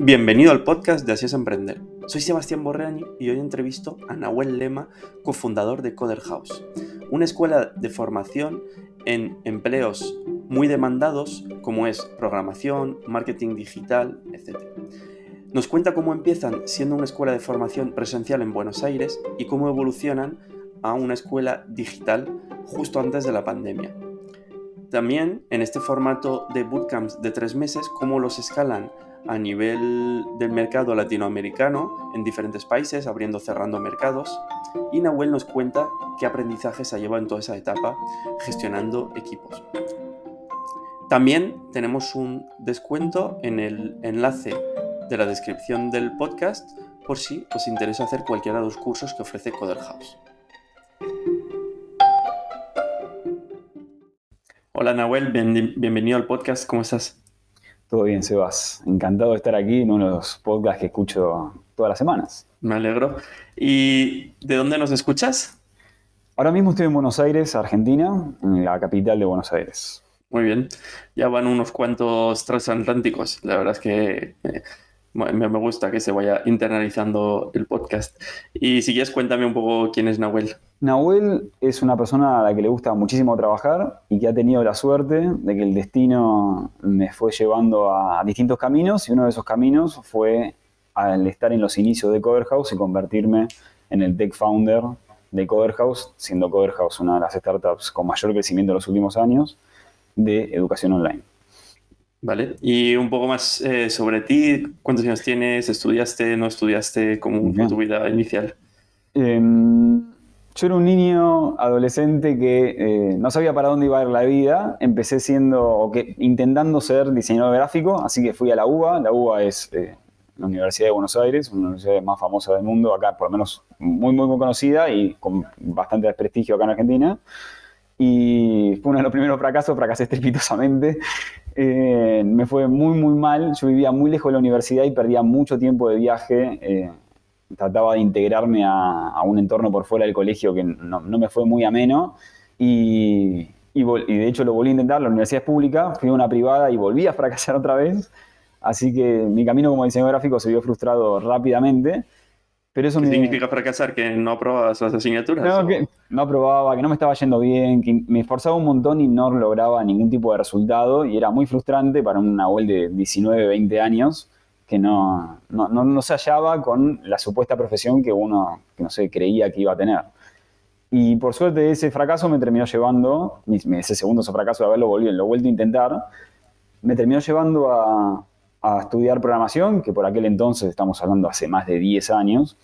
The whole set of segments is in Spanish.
Bienvenido al podcast de Así es Emprender. Soy Sebastián Borreani y hoy entrevisto a Nahuel Lema, cofundador de Coder House, una escuela de formación en empleos muy demandados como es programación, marketing digital, etc. Nos cuenta cómo empiezan siendo una escuela de formación presencial en Buenos Aires y cómo evolucionan a una escuela digital justo antes de la pandemia. También en este formato de bootcamps de tres meses, cómo los escalan a nivel del mercado latinoamericano en diferentes países, abriendo, cerrando mercados. Y Nahuel nos cuenta qué aprendizajes ha llevado en toda esa etapa gestionando equipos. También tenemos un descuento en el enlace de la descripción del podcast por si os interesa hacer cualquiera de los cursos que ofrece Coder House. Hola Nahuel, bienvenido al podcast, ¿cómo estás? Todo bien, Sebas. Encantado de estar aquí en uno de los podcasts que escucho todas las semanas. Me alegro. ¿Y de dónde nos escuchas? Ahora mismo estoy en Buenos Aires, Argentina, en la capital de Buenos Aires. Muy bien. Ya van unos cuantos transatlánticos. La verdad es que eh, me, gusta que se vaya internalizando el podcast. Y si quieres, cuéntame un poco quién es Nahuel. Nahuel es una persona a la que le gusta muchísimo trabajar y que ha tenido la suerte de que el destino me fue llevando a distintos caminos y uno de esos caminos fue al estar en los inicios de Cover House y convertirme en el tech founder de Cover House, siendo Cover House una de las startups con mayor crecimiento en los últimos años de educación online. Vale, y un poco más eh, sobre ti, ¿cuántos años tienes? ¿Estudiaste? ¿No estudiaste? ¿Cómo fue tu vida inicial? Em, yo era un niño adolescente que eh, no sabía para dónde iba a ir la vida. Empecé siendo, o que, intentando ser diseñador gráfico, así que fui a la UBA. La UBA es eh, la Universidad de Buenos Aires, una de las universidades más famosas del mundo, acá por lo menos muy, muy, muy conocida y con bastante prestigio acá en Argentina. Y fue uno de los primeros fracasos, fracasé estrepitosamente. Eh, me fue muy, muy mal. Yo vivía muy lejos de la universidad y perdía mucho tiempo de viaje. Eh, trataba de integrarme a, un entorno por fuera del colegio que no, me fue muy ameno. Y, de hecho lo volví a intentar. La universidad es pública, fui a una privada y volví a fracasar otra vez. Así que mi camino como diseñador gráfico se vio frustrado rápidamente. Pero eso ¿Qué significa fracasar? ¿Que no aprobabas las asignaturas? No, que no aprobaba, que no me estaba yendo bien, que me esforzaba un montón y no lograba ningún tipo de resultado y era muy frustrante para una abuel de 19, 20 años que no, no, se hallaba con la supuesta profesión que uno, que no sé, creía que iba a tener. Y por suerte ese fracaso me terminó llevando, ese segundo fracaso de haberlo volvido, lo vuelto a intentar, me terminó llevando a, a estudiar programación, que por aquel entonces, estamos hablando hace más de 10 años,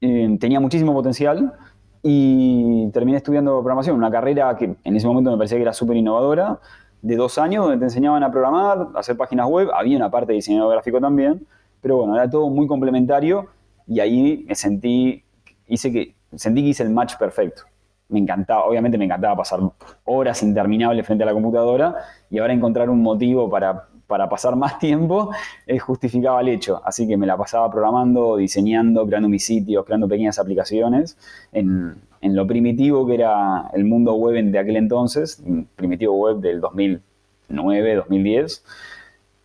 eh, tenía muchísimo potencial y terminé estudiando programación, una carrera que en ese momento me parecía que era súper innovadora, de dos años donde te enseñaban a programar, a hacer páginas web, había una parte de diseño gráfico también, pero bueno, era todo muy complementario y ahí me sentí, hice que, sentí que hice el match perfecto. Me encantaba, obviamente me encantaba pasar horas interminables frente a la computadora y ahora encontrar un motivo para para pasar más tiempo, eh, justificaba el hecho. Así que me la pasaba programando, diseñando, creando mis sitios, creando pequeñas aplicaciones en, lo primitivo que era el mundo web de aquel entonces, primitivo web del 2009, 2010.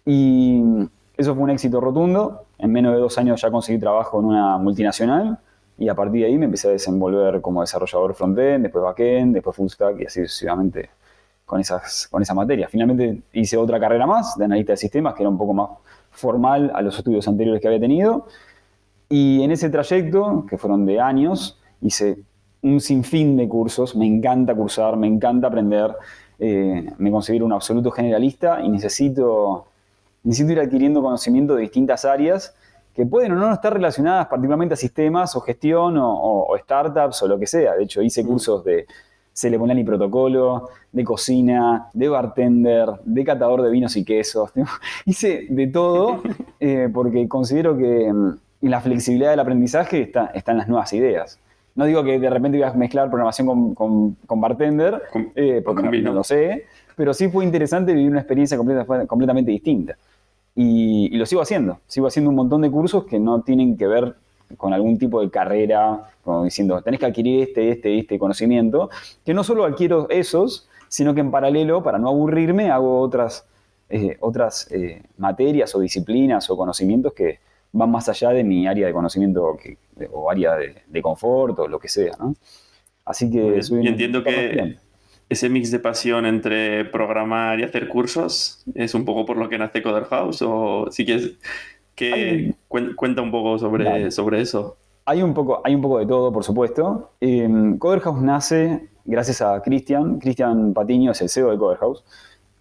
Y eso fue un éxito rotundo. En menos de dos años ya conseguí trabajo en una multinacional y a partir de ahí me empecé a desenvolver como desarrollador frontend, después backend, después full stack y así sucesivamente con, esas, con esa materia. Finalmente hice otra carrera más de analista de sistemas, que era un poco más formal a los estudios anteriores que había tenido. Y en ese trayecto, que fueron de años, hice un sinfín de cursos. Me encanta cursar, me encanta aprender. Eh, me considero un absoluto generalista y necesito, necesito ir adquiriendo conocimiento de distintas áreas que pueden o no estar relacionadas particularmente a sistemas o gestión o, o startups o lo que sea. De hecho, hice mm. cursos de se le pone y protocolo, de cocina, de bartender, de catador de vinos y quesos. Hice de todo eh, porque considero que en mm, la flexibilidad del aprendizaje está, están las nuevas ideas. No digo que de repente voy a mezclar programación con, con, bartender, eh, porque no, lo sé, pero sí fue interesante vivir una experiencia completamente distinta. Y, y, lo sigo haciendo. Sigo haciendo un montón de cursos que no tienen que ver con algún tipo de carrera, como diciendo, tenés que adquirir este, este, este conocimiento, que no solo adquiero esos, sino que en paralelo, para no aburrirme, hago otras eh, otras eh, materias o disciplinas o conocimientos que van más allá de mi área de conocimiento o área de, confort o lo que sea, ¿no? Así que soy y entiendo que ese mix de pasión entre programar y hacer cursos es un poco por lo que nace Coder House o si quieres que cuenta un poco sobre, sobre eso. Hay un, poco, hay un poco de todo, por supuesto. Eh, Coder House nace gracias a Cristian. Cristian Patiño es el CEO de Coder House,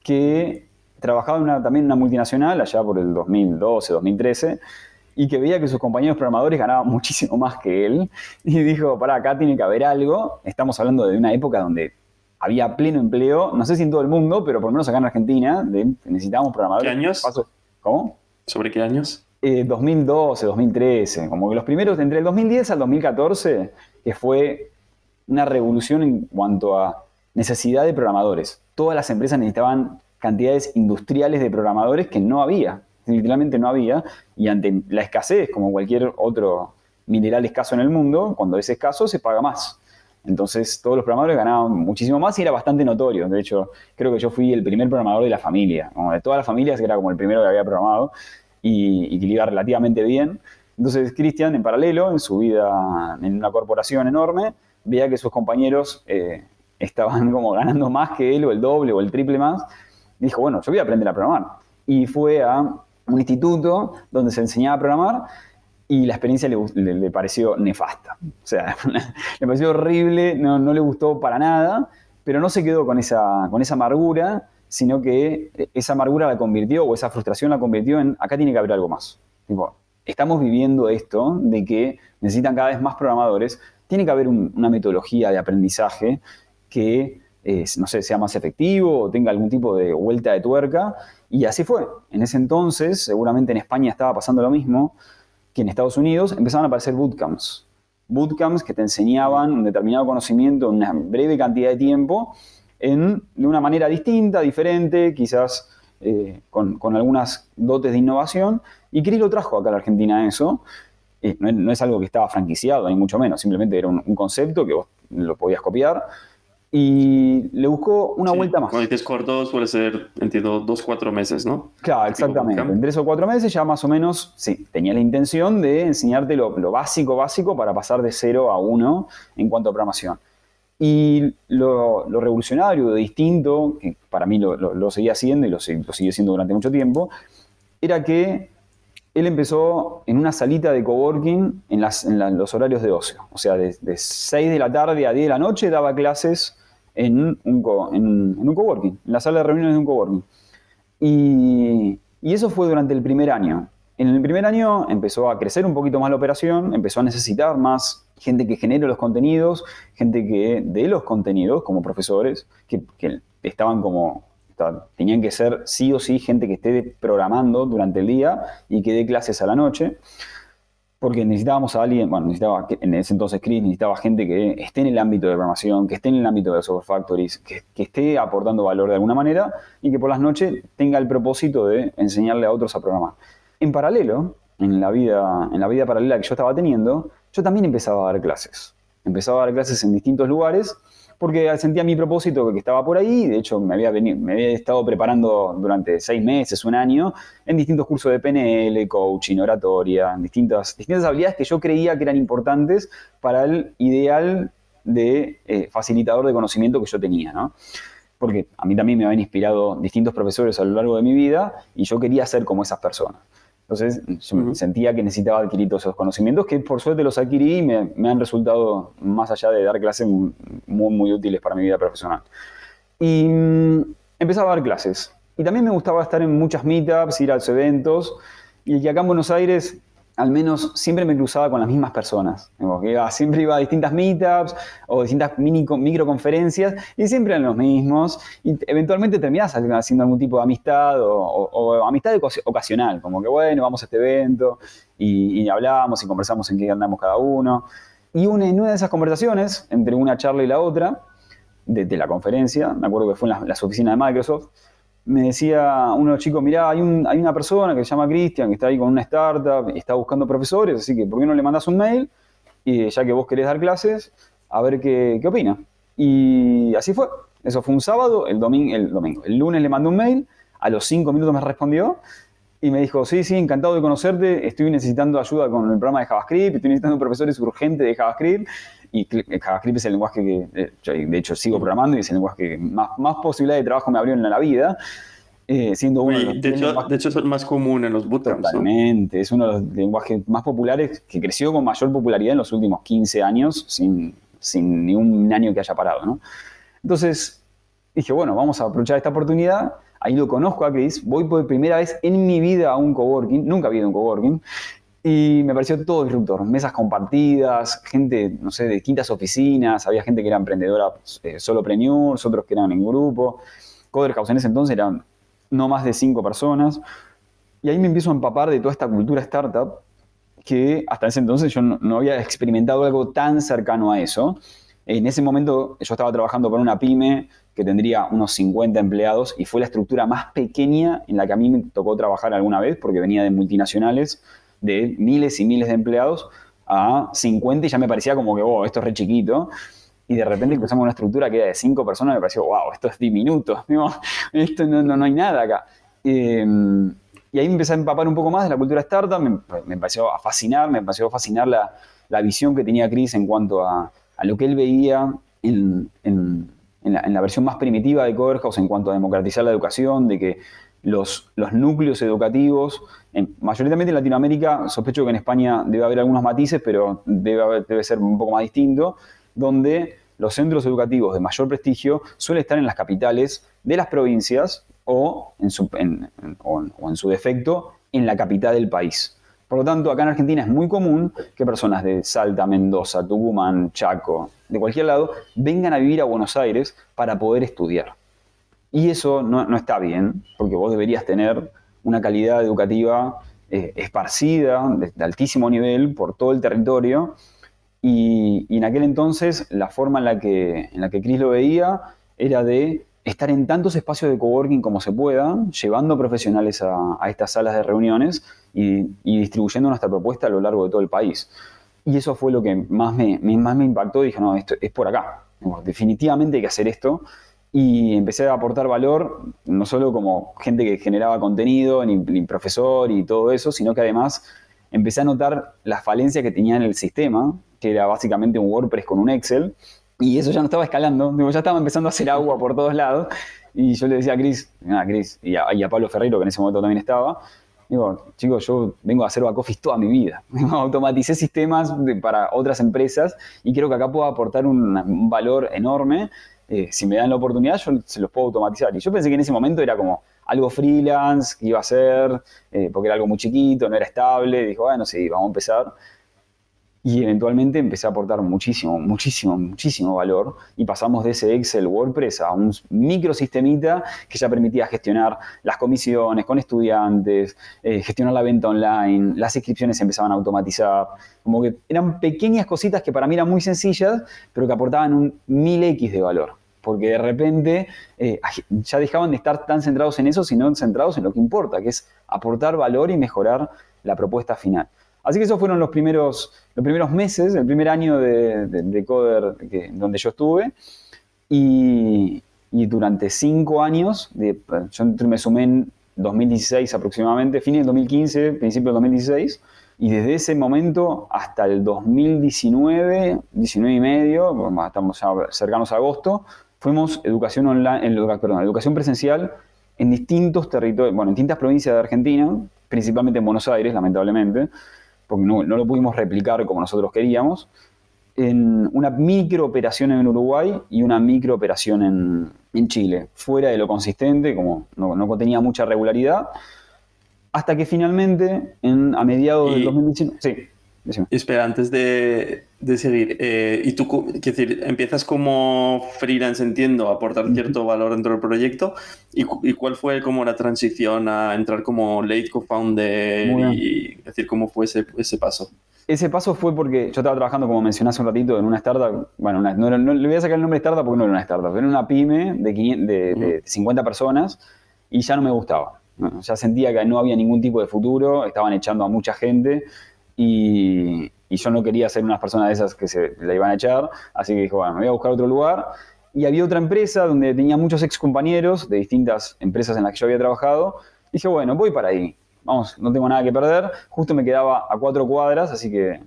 que trabajaba en una, también en una multinacional allá por el 2012, 2013 y que veía que sus compañeros programadores ganaban muchísimo más que él y dijo, para acá tiene que haber algo. Estamos hablando de una época donde había pleno empleo, no sé si en todo el mundo, pero por lo menos acá en Argentina, necesitábamos programadores. ¿Qué años? ¿Cómo? ¿Sobre qué años? 2012, eh, 2013, como que los primeros, entre el 2010 al 2014, que fue una revolución en cuanto a necesidad de programadores. Todas las empresas necesitaban cantidades industriales de programadores que no había, literalmente no había, y ante la escasez, como cualquier otro mineral escaso en el mundo, cuando es escaso se paga más. Entonces todos los programadores ganaban muchísimo más y era bastante notorio. De hecho, creo que yo fui el primer programador de la familia. Como de todas las familias era como el primero que había programado y, que iba relativamente bien. Entonces Cristian, en paralelo, en su vida en una corporación enorme, veía que sus compañeros eh, estaban como ganando más que él o el doble o el triple más. Y dijo, bueno, yo voy a aprender a programar. Y fue a un instituto donde se enseñaba a programar y la experiencia le, pareció nefasta. O sea, le pareció horrible, no, le gustó para nada, pero no se quedó con esa, con esa amargura, sino que esa amargura la convirtió, o esa frustración la convirtió en, acá tiene que haber algo más. estamos viviendo esto de que necesitan cada vez más programadores, tiene que haber una metodología de aprendizaje que, eh, no sé, sea más efectivo o tenga algún tipo de vuelta de tuerca. Y así fue. En ese entonces, seguramente en España estaba pasando lo mismo, que en Estados Unidos empezaban a aparecer bootcamps. Bootcamps que te enseñaban un determinado conocimiento en una breve cantidad de tiempo, en, de una manera distinta, diferente, quizás eh, con, algunas dotes de innovación. Y Cris lo trajo acá a la Argentina eso. Eh, no, es algo que estaba franquiciado, ni mucho menos, simplemente era un, un concepto que vos lo podías copiar y le buscó una vuelta más. Cuando dices corto suele ser, entiendo, dos, cuatro meses, ¿no? Claro, exactamente. En tres o cuatro meses ya más o menos, sí, tenía la intención de enseñarte lo, básico, básico para pasar de cero a uno en cuanto a programación. Y lo, revolucionario, lo distinto, que para mí lo, seguía haciendo y lo, sigue siendo durante mucho tiempo, era que él empezó en una salita de coworking en, en los horarios de ocio. O sea, de, de 6 de la tarde a 10 de la noche daba clases en un, en, un coworking, en la sala de reuniones de un coworking. Y, y eso fue durante el primer año. En el primer año empezó a crecer un poquito más la operación, empezó a necesitar más gente que genere los contenidos, gente que dé los contenidos como profesores, que, que estaban como, tenían que ser sí o sí gente que esté programando durante el día y que dé clases a la noche porque necesitábamos a alguien, bueno, necesitaba, en ese entonces Chris necesitaba gente que esté en el ámbito de programación, que esté en el ámbito de software factories, que, esté aportando valor de alguna manera y que por las noches tenga el propósito de enseñarle a otros a programar. En paralelo, en la vida, en la vida paralela que yo estaba teniendo, yo también empezaba a dar clases. Empezaba a dar clases en distintos lugares porque sentía mi propósito que estaba por ahí, de hecho me había, me había estado preparando durante seis meses, un año, en distintos cursos de PNL, coaching, oratoria, en distintas, distintas habilidades que yo creía que eran importantes para el ideal de eh, facilitador de conocimiento que yo tenía, ¿no? Porque a mí también me habían inspirado distintos profesores a lo largo de mi vida y yo quería ser como esas personas. Entonces yo sentía que necesitaba adquirir todos esos conocimientos que por suerte los adquirí y me, han resultado, más allá de dar clases, muy, muy útiles para mi vida profesional. Y mm, empezaba a dar clases. Y también me gustaba estar en muchas meetups, ir a los eventos. Y acá en Buenos Aires al menos siempre me cruzaba con las mismas personas. siempre iba a distintas meetups o distintas microconferencias y siempre eran los mismos. Y eventualmente terminás haciendo algún tipo de amistad o, amistad ocasional, como que bueno, vamos a este evento y, hablamos y conversamos en qué andamos cada uno. Y una, en una de esas conversaciones, entre una charla y la otra, de, la conferencia, me acuerdo que fue en las oficinas de Microsoft, me decía uno de los chicos, mirá, hay, una persona que se llama Cristian, que está ahí con una startup y está buscando profesores, así que ¿por qué no le mandas un mail? Y ya que vos querés dar clases, a ver qué, qué opina. Y así fue. Eso fue un sábado, el domingo, el domingo. El lunes le mandé un mail, A los cinco minutos me respondió y me dijo, sí, sí, encantado de conocerte, estoy necesitando ayuda con el programa de JavaScript, estoy necesitando profesores urgentes de JavaScript. Y JavaScript es el lenguaje que, eh, yo, de hecho, sigo programando y es el lenguaje que más, más posibilidad de trabajo me abrió en la vida. Eh, siendo uno de, hecho, de hecho, es el más común en los bootcamps. Totalmente, es uno de los lenguajes más populares que creció con mayor popularidad en los últimos 15 años, sin, sin ningún año que haya parado. ¿no? Entonces dije, bueno, vamos a aprovechar esta oportunidad. Ahí lo conozco a Chris, voy por primera vez en mi vida a un coworking, nunca había ido a un coworking, y me pareció todo disruptor. Mesas compartidas, gente, no sé, de distintas oficinas, había gente que era emprendedora eh, solo solopreneurs, otros que eran en grupo. Coder House en ese entonces eran no más de cinco personas. Y ahí me empiezo a empapar de toda esta cultura startup que hasta ese entonces yo no, había experimentado algo tan cercano a eso. En ese momento yo estaba trabajando con una pyme que tendría unos 50 empleados y fue la estructura más pequeña en la que a mí me tocó trabajar alguna vez porque venía de multinacionales de miles y miles de empleados a 50 y ya me parecía como que, wow, esto es re chiquito. Y de repente cruzamos una estructura que era de 5 personas me pareció, wow, esto es diminuto, esto no, no, no hay nada acá. Em, y ahí me empecé a empapar un poco más de la cultura startup, me, me empezó a fascinar, me empezó a fascinar la, la visión que tenía Chris en cuanto a, a lo que él veía en, en, en, la, en, la, versión más primitiva de Coverhouse en cuanto a democratizar la educación, de que los, núcleos educativos, en, mayoritariamente en Latinoamérica, sospecho que en España debe haber algunos matices, pero debe, debe ser un poco más distinto, donde los centros educativos de mayor prestigio suelen estar en las capitales de las provincias o en su, o en su defecto en la capital del país. Por lo tanto, acá en Argentina es muy común que personas de Salta, Mendoza, Tucumán, Chaco, de cualquier lado, vengan a vivir a Buenos Aires para poder estudiar. Y eso no, no está bien, porque vos deberías tener una calidad educativa eh, esparcida, de, altísimo nivel, por todo el territorio. Y, y, en aquel entonces, la forma en la que, en la que Chris lo veía era de estar en tantos espacios de coworking como se pueda, llevando profesionales a, a estas salas de reuniones y, y, distribuyendo nuestra propuesta a lo largo de todo el país. Y eso fue lo que más me, más me impactó. Dije, no, esto es por acá. Definitivamente hay que hacer esto y empecé a aportar valor, no solo como gente que generaba contenido, ni, profesor y todo eso, sino que además empecé a notar las falencias que tenía en el sistema, que era básicamente un WordPress con un Excel, y eso ya no estaba escalando, digo, ya estaba empezando a hacer agua por todos lados, y yo le decía a Cris, a Cris y, y a, Pablo Ferreiro, que en ese momento también estaba, digo, chicos, yo vengo a hacer back office toda mi vida, automaticé sistemas para otras empresas, y creo que acá puedo aportar un valor enorme, eh, si me dan la oportunidad, yo se los puedo automatizar. Y yo pensé que en ese momento era como algo freelance que iba a ser, eh, porque era algo muy chiquito, no era estable. Dijo, bueno, sí, vamos a empezar. Y eventualmente empecé a aportar muchísimo, muchísimo, muchísimo valor. Y pasamos de ese Excel WordPress a un microsistemita que ya permitía gestionar las comisiones con estudiantes, eh, gestionar la venta online, las inscripciones se empezaban a automatizar. Como que eran pequeñas cositas que para mí eran muy sencillas, pero que aportaban un 1000X de valor porque de repente eh, ya dejaban de estar tan centrados en eso, sino centrados en lo que importa, que es aportar valor y mejorar la propuesta final. Así que esos fueron los primeros, los primeros meses, el primer año de, de, de Coder donde yo estuve. Y, durante cinco años, yo me sumé en 2016 aproximadamente, fines del 2015, principio del 2016, y desde ese momento hasta el 2019, 19 y medio, estamos ya cercanos a agosto, fuimos educación online, perdón, educación presencial en distintos territorios, bueno, en distintas provincias de Argentina, principalmente en Buenos Aires, lamentablemente, porque no, no lo pudimos replicar como nosotros queríamos, en una microoperación en Uruguay y una microoperación en, en Chile, fuera de lo consistente, como no, no tenía mucha regularidad, hasta que finalmente, en, a mediados y, del 2019, sí. Decime. Espera, antes de, de seguir, eh, ¿y tú, decir, empiezas como freelance, entiendo, a aportar cierto valor dentro del proyecto? ¿Y, y cuál fue como la transición a entrar como late co-founder y decir cómo fue ese, ese paso? Ese paso fue porque yo estaba trabajando, como mencioné hace un ratito, en una startup. Bueno, una, no, no, le voy a sacar el nombre de startup porque no era una startup, era una pyme de, 500, de, de 50 personas y ya no me gustaba. Ya sentía que no había ningún tipo de futuro, estaban echando a mucha gente y, yo no quería ser una persona de esas que se la iban a echar, así que dije, bueno, me voy a buscar otro lugar y había otra empresa donde tenía muchos ex compañeros de distintas empresas en las que yo había trabajado. Dije, bueno, voy para ahí. Vamos, no tengo nada que perder. Justo me quedaba a cuatro cuadras, así que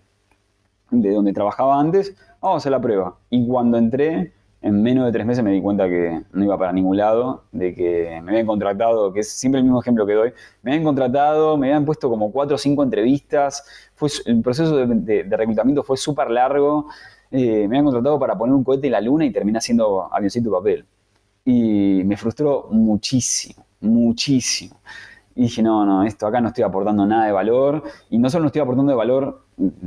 de donde trabajaba antes, vamos a hacer la prueba. Y cuando entré, en menos de tres meses me di cuenta que no iba para ningún lado, de que me habían contratado, que es siempre el mismo ejemplo que doy, me habían contratado, me habían puesto como cuatro o cinco entrevistas, fue, el proceso de, reclutamiento fue súper largo, eh, me habían contratado para poner un cohete en la luna y terminé haciendo avioncito papel. Y me frustró muchísimo, muchísimo. Y dije, no, no, esto acá no estoy aportando nada de valor. Y no solo no estoy aportando de valor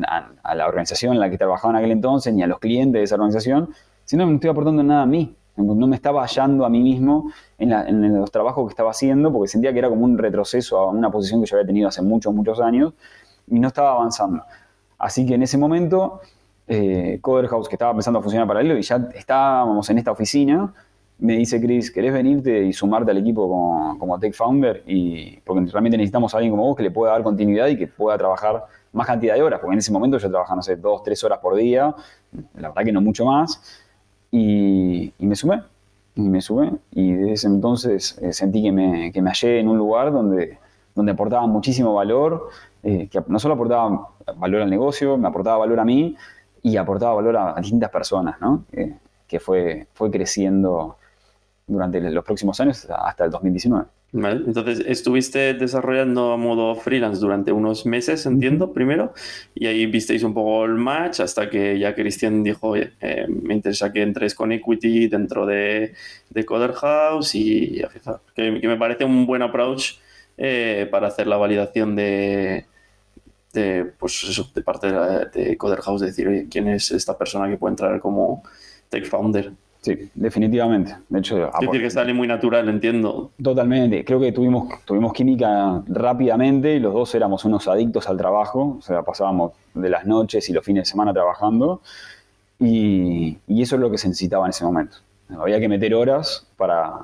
a, la organización en la que trabajaba en aquel entonces, ni a los clientes de esa organización, que no estoy aportando nada a mí. No me estaba hallando a mí mismo en, los trabajos que estaba haciendo, porque sentía que era como un retroceso a una posición que yo había tenido hace muchos, muchos años, y no estaba avanzando. Así que en ese momento, eh, Coder que estaba empezando a funcionar paralelo, y ya estábamos en esta oficina, me dice Chris, ¿querés venirte y sumarte al equipo como, como Tech Founder? Y, porque realmente necesitamos a alguien como vos que le pueda dar continuidad y que pueda trabajar más cantidad de horas, porque en ese momento yo trabajaba, no sé, dos, tres horas por día, la verdad que no mucho más, y, me sumé, y me sumé, y desde ese entonces eh, sentí que me, que me hallé en un lugar donde, donde aportaba muchísimo valor, eh, que no solo aportaba valor al negocio, me aportaba valor a mí, y aportaba valor a, distintas personas, ¿no? Eh, que fue, fue creciendo durante los próximos años hasta el 2019. Vale, entonces estuviste desarrollando a modo freelance durante unos meses, entiendo, primero, y ahí visteis un poco el match hasta que ya Cristian dijo, oye, eh, me interesa que entres con Equity dentro de, de Coder House y que, que, me parece un buen approach eh, para hacer la validación de, de, pues eso, de parte de, de Coder House, de decir, oye, ¿quién es esta persona que puede entrar como tech founder? Sí, definitivamente. De hecho, es decir, que sale muy natural, entiendo. Totalmente. Creo que tuvimos, tuvimos química rápidamente y los dos éramos unos adictos al trabajo. O sea, pasábamos de las noches y los fines de semana trabajando. Y, eso es lo que se necesitaba en ese momento. Había que meter horas para.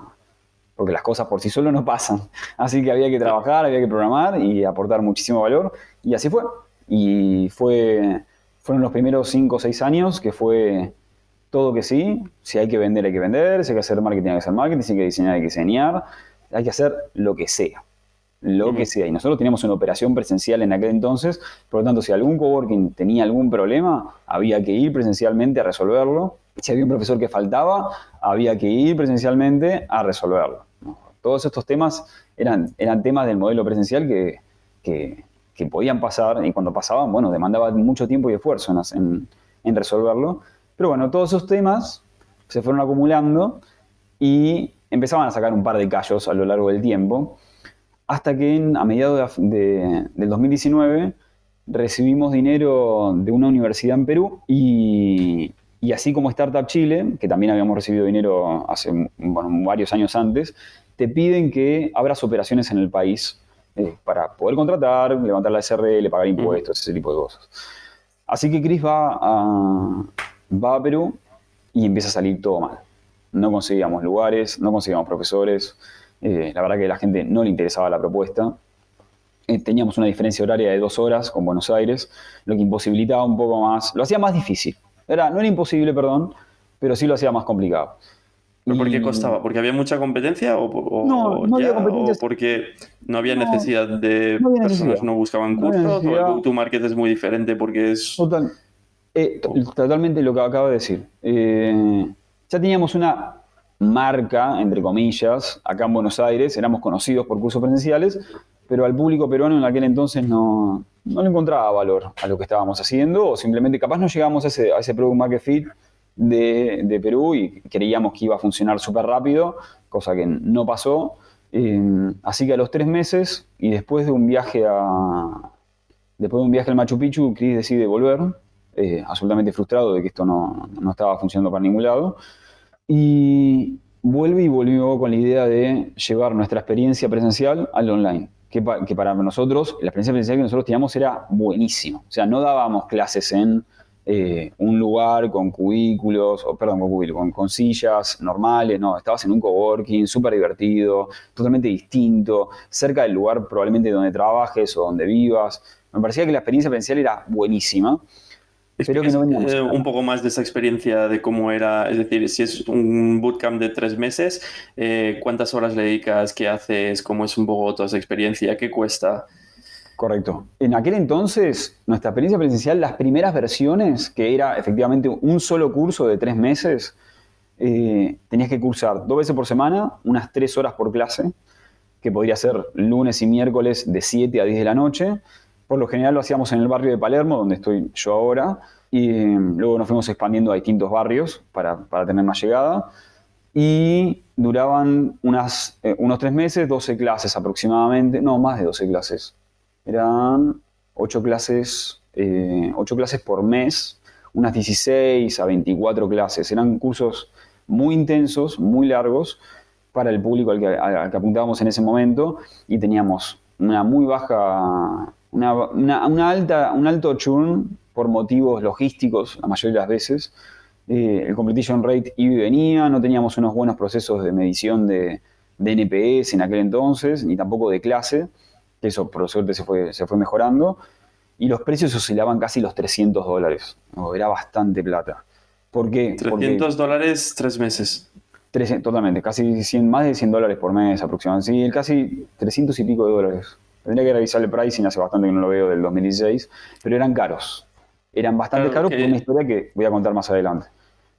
porque las cosas por sí solo no pasan. Así que había que trabajar, había que programar y aportar muchísimo valor. Y así fue. Y fue, fueron los primeros cinco o seis años que fue todo que sí, si hay que vender hay que vender, si hay que hacer marketing hay que hacer marketing, si hay que diseñar hay que diseñar, hay que hacer lo que sea, lo que sea. Y nosotros teníamos una operación presencial en aquel entonces, por lo tanto, si algún coworking tenía algún problema, había que ir presencialmente a resolverlo. Si había un profesor que faltaba, había que ir presencialmente a resolverlo. Todos estos temas eran, eran temas del modelo presencial que, que, podían pasar. Y cuando pasaban, bueno, demandaban mucho tiempo y esfuerzo en, en resolverlo pero bueno, todos esos temas se fueron acumulando y empezaban a sacar un par de callos a lo largo del tiempo, hasta que a mediados de, del 2019 recibimos dinero de una universidad en Perú y, así como Startup Chile, que también habíamos recibido dinero hace varios años antes, te piden que abras operaciones en el país eh, para poder contratar, levantar la SRL, pagar impuestos, ese tipo de cosas. Así que Chris va a, va a Perú y empieza a salir todo mal. No conseguíamos lugares, no conseguíamos profesores, eh, la verdad que a la gente no le interesaba la propuesta. Eh, teníamos una diferencia horaria de dos horas con Buenos Aires, lo que imposibilitaba un poco más, lo hacía más difícil. Era, no era imposible, perdón, pero sí lo hacía más complicado. por qué costaba? ¿Porque había mucha competencia o, no, no había competencia. porque no había necesidad de personas, no buscaban cursos? ¿O tu market es muy diferente porque es... Total. Eh, totalmente lo que acabo de decir. Eh, ya teníamos una marca, entre comillas, acá en Buenos Aires, éramos conocidos por cursos presenciales, pero al público peruano en aquel entonces no, no le encontraba valor a lo que estábamos haciendo, o simplemente capaz no llegamos a ese, a ese Product Market Fit de, Perú y creíamos que iba a funcionar súper rápido, cosa que no pasó. Eh, así que a los tres meses y después de un viaje a después de un viaje al Machu Picchu, Chris decide volver eh, absolutamente frustrado de que esto no, estaba funcionando para ningún lado. Y vuelve y volvió con la idea de llevar nuestra experiencia presencial al online. Que, para nosotros, la experiencia presencial que nosotros teníamos era buenísima. O sea, no dábamos clases en eh, un lugar con cubículos, o perdón, con, con, sillas normales, no, estabas en un coworking súper divertido, totalmente distinto, cerca del lugar probablemente donde trabajes o donde vivas. Me parecía que la experiencia presencial era buenísima. Espero que no eh, un poco más de esa experiencia de cómo era, es decir, si es un bootcamp de tres meses, eh, ¿cuántas horas le dedicas? ¿Qué haces? ¿Cómo es un poco toda esa experiencia? ¿Qué cuesta? Correcto. En aquel entonces, nuestra experiencia presencial, las primeras versiones, que era efectivamente un solo curso de tres meses, eh, tenías que cursar dos veces por semana, unas tres horas por clase, que podría ser lunes y miércoles de 7 a 10 de la noche por lo general lo hacíamos en el barrio de Palermo, donde estoy yo ahora, y em, luego nos fuimos expandiendo a distintos barrios para, tener más llegada. Y duraban unas, eh, unos tres meses, 12 clases aproximadamente, no, más de 12 clases. Eran 8 clases, eh, clases por mes, unas 16 a 24 clases. Eran cursos muy intensos, muy largos para el público al que apuntábamos en ese momento y teníamos una muy baja una, alta, un alto churn por motivos logísticos la mayoría de las veces. Eh, el completion rate iba y venía, no teníamos unos buenos procesos de medición de, de, NPS en aquel entonces, ni tampoco de clase, que eso por suerte se fue, se fue mejorando, y los precios oscilaban casi los 300 dólares, era bastante plata. ¿Por qué? 300 dólares tres meses. totalmente, casi 100, más de 100 dólares por mes aproximadamente, sí, casi 300 y pico de dólares Tendría que revisar el pricing, hace bastante que no lo veo del 2016, pero eran caros. Eran bastante caros por una historia que voy a contar más adelante.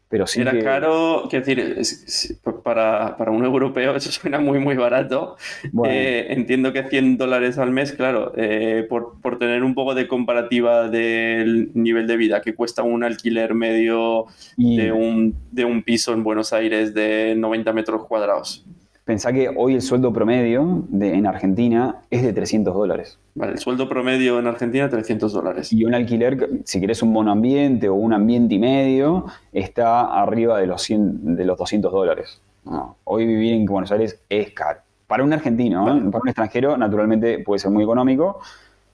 Pero sí Era caro, quiero decir, para, un europeo eso suena muy, muy barato. Eh, entiendo que 100 dólares al mes, claro, eh, por, tener un poco de comparativa del nivel de vida que cuesta un alquiler medio de, un, de un piso en Buenos Aires de 90 metros cuadrados. Pensá que hoy el sueldo promedio de, en Argentina es de 300 dólares. Vale, el sueldo promedio en Argentina 300 dólares. Y un alquiler, si querés un monoambiente o un ambiente y medio, está arriba de los, 100, de los 200 dólares. hoy vivir en Buenos Aires es caro. Para un argentino, ¿eh? para un extranjero, naturalmente puede ser muy económico,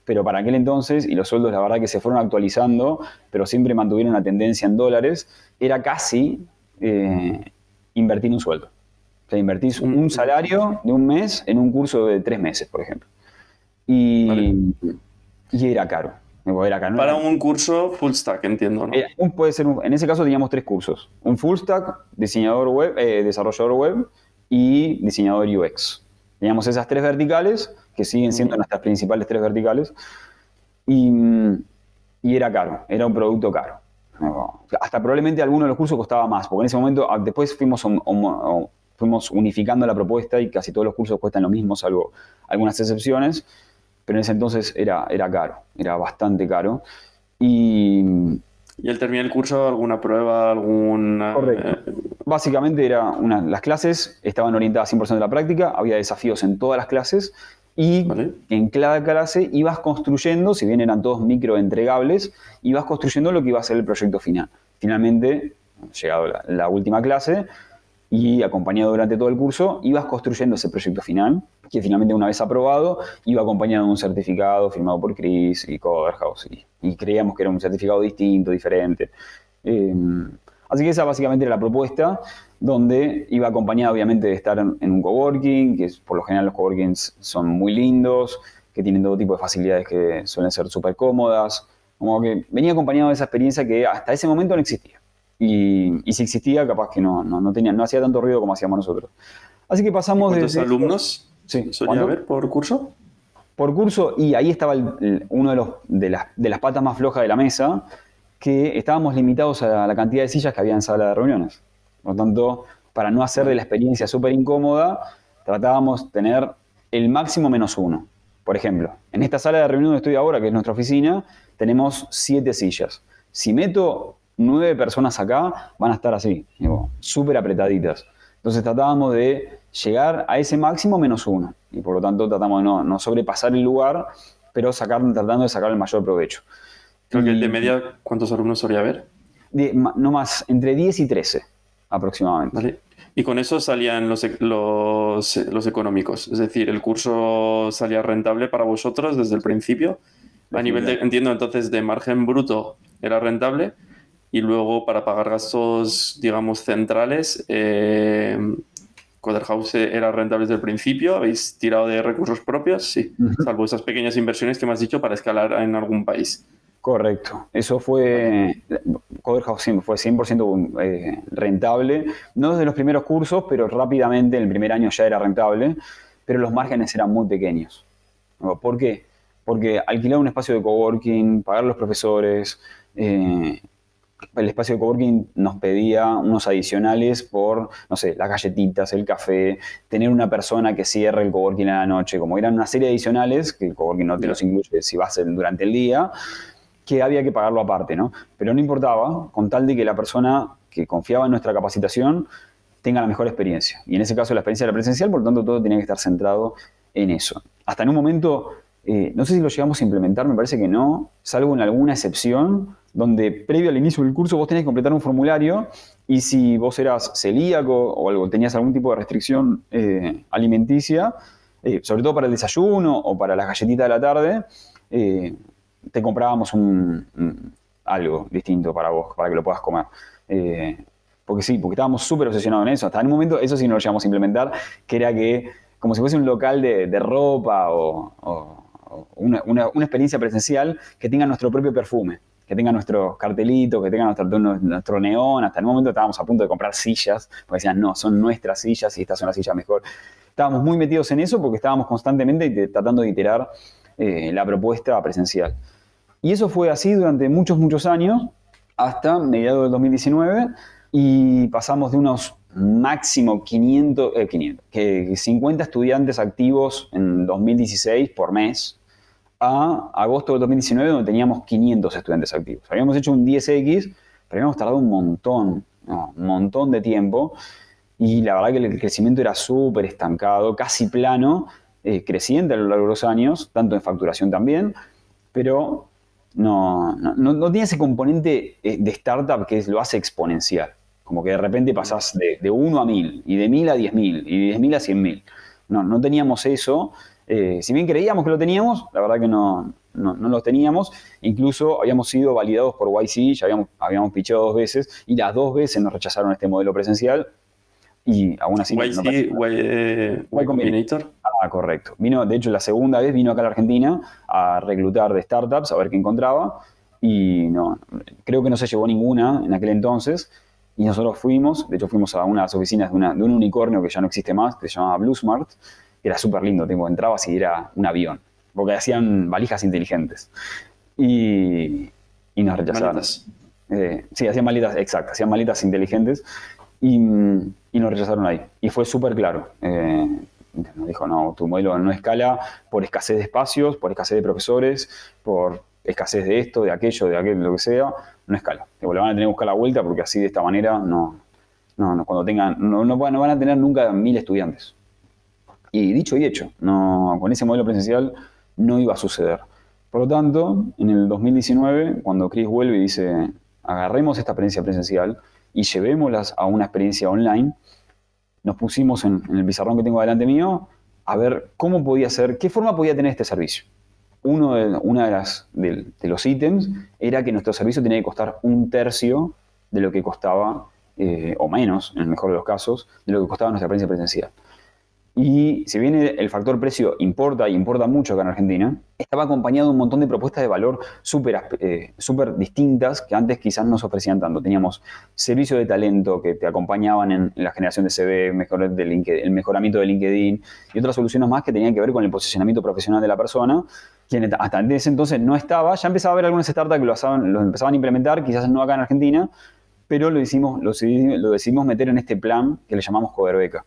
pero para aquel entonces, y los sueldos la verdad que se fueron actualizando, pero siempre mantuvieron una tendencia en dólares, era casi eh, invertir un sueldo sea, invertís un, salario de un mes en un curso de tres meses, por ejemplo. Y, y era caro. Para un curso full stack, entiendo, ¿no? Eh, puede ser en ese caso teníamos tres cursos. Un full stack, diseñador web, eh, desarrollador web y diseñador UX. Teníamos esas tres verticales, que siguen siendo nuestras principales tres verticales, y, y, era caro, era un producto caro. Hasta probablemente alguno de los cursos costaba más, porque en ese momento, ah, después fuimos fuimos unificando la propuesta y casi todos los cursos cuestan lo mismo, salvo algunas excepciones, pero en ese entonces era, era caro, era bastante caro. Y, ¿Y al terminar el curso, alguna prueba, alguna...? Correcto. Eh, Básicamente era una, las clases estaban orientadas 100% de la práctica, había desafíos en todas las clases y en cada clase ibas construyendo, si bien eran todos micro entregables, ibas construyendo lo que iba a ser el proyecto final. Finalmente, llegado la última clase, y acompañado durante todo el curso, ibas construyendo ese proyecto final, que finalmente una vez aprobado, iba acompañado de un certificado firmado por Chris y Coderhouse, y, y creíamos que era un certificado distinto, diferente. Eh, así que esa básicamente era la propuesta, donde iba acompañada obviamente de estar en, un coworking, que por lo general los coworkings son muy lindos, que tienen todo tipo de facilidades que suelen ser súper cómodas, como que venía acompañado de esa experiencia que hasta ese momento no existía. Y, si existía, capaz que no, no, tenía, no hacía tanto ruido como hacíamos nosotros. Así que pasamos de... ¿Cuántos alumnos sí, solía haber por curso? Por curso, y ahí estaba uno de, los, de, las, de las patas más flojas de la mesa, que estábamos limitados a la cantidad de sillas que había en sala de reuniones. Por lo tanto, para no hacer de la experiencia súper incómoda, tratábamos de tener el máximo menos uno. Por ejemplo, en esta sala de reunión donde estoy ahora, que es nuestra oficina, tenemos siete sillas. Si meto nueve personas acá van a estar así, súper apretaditas. Entonces tratábamos de llegar a ese máximo menos uno. Y por lo tanto tratamos de no, sobrepasar el lugar, pero sacar, tratando de sacar el mayor provecho. Creo que el de media, ¿cuántos alumnos solía haber? no más, entre 10 y 13 aproximadamente. Y con eso salían los, los, los, económicos. Es decir, el curso salía rentable para vosotros desde el principio. A nivel de, entiendo entonces, de margen bruto era rentable y luego para pagar gastos, digamos, centrales, eh, Coderhouse era rentable desde el principio, habéis tirado de recursos propios, sí, salvo esas pequeñas inversiones que me has dicho para escalar en algún país. Correcto. Eso fue, Coder House fue 100% eh, rentable. No desde los primeros cursos, pero rápidamente en el primer año ya era rentable, pero los márgenes eran muy pequeños. ¿Por qué? Porque alquilar un espacio de coworking, pagar a los profesores, eh, el espacio de coworking nos pedía unos adicionales por, no sé, las galletitas, el café, tener una persona que cierre el coworking a la noche, como eran una serie de adicionales, que el coworking no te los incluye si vas durante el día, que había que pagarlo aparte, ¿no? Pero no importaba, con tal de que la persona que confiaba en nuestra capacitación tenga la mejor experiencia. Y en ese caso la experiencia era presencial, por lo tanto todo tenía que estar centrado en eso. Hasta en un momento, eh, no sé si lo llegamos a implementar, me parece que no, salvo en alguna excepción, donde previo al inicio del curso vos tenés que completar un formulario y si vos eras celíaco o algo, tenías algún tipo de restricción eh, alimenticia, eh, sobre todo para el desayuno o para las galletitas de la tarde, eh, te comprábamos un, algo distinto para vos, para que lo puedas comer. porque sí, porque estábamos súper obsesionados en eso. Hasta en un momento, eso sí no lo llegamos a implementar, que era que, como si fuese un local de, ropa o, una, una experiencia presencial, que tenga nuestro propio perfume que tenga nuestro cartelito, que tenga nuestro, nuestro neón. Hasta el momento estábamos a punto de comprar sillas, porque decían, no, son nuestras sillas y estas son las sillas mejor. Estábamos muy metidos en eso porque estábamos constantemente tratando de iterar eh, la propuesta presencial. Y eso fue así durante muchos, muchos años, hasta mediados del 2019, y pasamos de unos máximo 500, 500 que 50 estudiantes activos en 2016 por mes, a agosto del 2019, donde teníamos 500 estudiantes activos. Habíamos hecho un 10X, pero habíamos tardado un montón, un montón de tiempo. Y la verdad que el crecimiento era súper estancado, casi plano, eh, creciente a lo largo de los años, tanto en facturación también, pero no, no, tiene ese componente eh, de startup que lo hace exponencial. Como que de repente pasás de, de 1 a 1000, y de 1000 a 10.000, y de 10.000 a 100.000. No, no teníamos eso eh, si bien creíamos que lo teníamos, la verdad que no, no, lo teníamos. Incluso habíamos sido validados por YC, ya habíamos, habíamos pichado dos veces y las dos veces nos rechazaron este modelo presencial. Y aún así... YC, eh, y, Combinator. Ah, correcto. Vino, de hecho, la segunda vez vino acá a la Argentina a reclutar de startups, a ver qué encontraba. Y no, creo que no se llevó ninguna en aquel entonces. Y nosotros fuimos, de hecho fuimos a unas oficinas de, de un unicornio que ya no existe más, que se llama BlueSmart, era súper lindo, tipo, entrabas y era un avión, porque hacían valijas inteligentes. Y, y nos rechazaron. Eh, sí, hacían malitas, exacto, hacían malitas inteligentes y, y nos rechazaron ahí. Y fue súper claro. Eh, nos dijo, no, tu modelo no escala por escasez de espacios, por escasez de profesores, por escasez de esto, de aquello, de aquello, lo que sea, no escala. le van a tener que buscar la vuelta porque así de esta manera no, no, no cuando tengan, no, no, van a tener nunca mil estudiantes. Y dicho y hecho, con ese modelo presencial no iba a suceder. Por lo tanto, en el 2019, cuando Chris vuelve y dice, agarremos esta experiencia presencial y llevémosla a una experiencia online, nos pusimos en, el pizarrón que tengo delante mío a ver cómo podía ser, qué forma podía tener este servicio. Uno de, una de, los ítems era que nuestro servicio tenía que costar un tercio de lo que costaba, eh, o menos, en el mejor de los casos, de lo que costaba nuestra experiencia presencial. Y si bien el factor precio importa y importa mucho acá en Argentina, estaba acompañado de un montón de propuestas de valor súper eh, distintas que antes quizás no se ofrecían tanto. Teníamos servicios de talento que te acompañaban en, la generación de CV, mejor de el mejoramiento de LinkedIn y otras soluciones más que tenían que ver con el posicionamiento profesional de la persona, quien hasta ese entonces no estaba. Ya empezaba a haber algunas startups que lo, empezaban a implementar, quizás no acá en Argentina, pero lo, decidimos meter en este plan que le llamamos Coverbeca.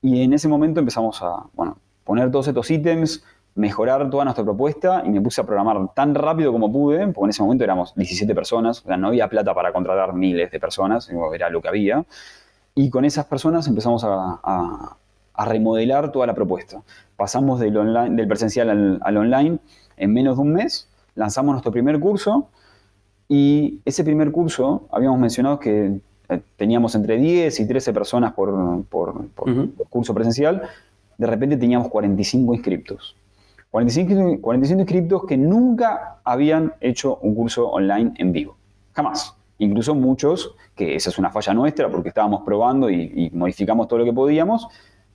Y en ese momento empezamos a bueno, poner todos estos ítems, mejorar toda nuestra propuesta y me puse a programar tan rápido como pude, porque en ese momento éramos 17 personas, o sea, no había plata para contratar miles de personas, era lo que había. Y con esas personas empezamos a, remodelar toda la propuesta. Pasamos del, online, del presencial al, al online en menos de un mes, lanzamos nuestro primer curso y ese primer curso habíamos mencionado que teníamos entre 10 y 13 personas por, curso presencial, de repente teníamos 45 inscriptos. 45, 45 inscriptos que nunca habían hecho un curso online en vivo. Jamás. Incluso muchos, que esa es una falla nuestra porque estábamos probando y, modificamos todo lo que podíamos,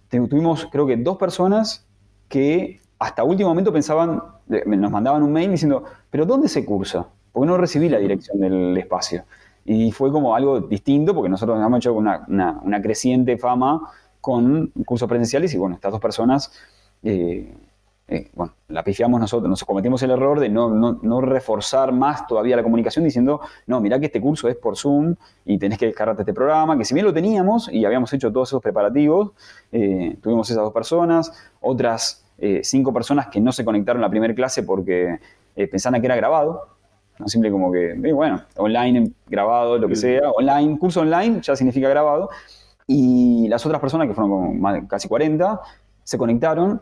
tuvimos creo que dos personas que hasta último momento pensaban, nos mandaban un mail diciendo, pero ¿dónde se cursa? porque no recibí la dirección del espacio. Y fue como algo distinto, porque nosotros hemos hecho una, una, creciente fama con cursos presenciales y bueno, estas dos personas, eh, eh, bueno, la pifiamos nosotros, nos cometimos el error de no, no, no, reforzar más todavía la comunicación diciendo, no, mirá que este curso es por Zoom y tenés que descargarte este programa, que si bien lo teníamos y habíamos hecho todos esos preparativos, eh, tuvimos esas dos personas, otras cinco personas que no se conectaron a la primera clase porque pensaban que era grabado, ¿no? Simple como que, eh, bueno, online, grabado, lo que sea, online, curso online ya significa grabado. Y las otras personas, que fueron como casi 40, se conectaron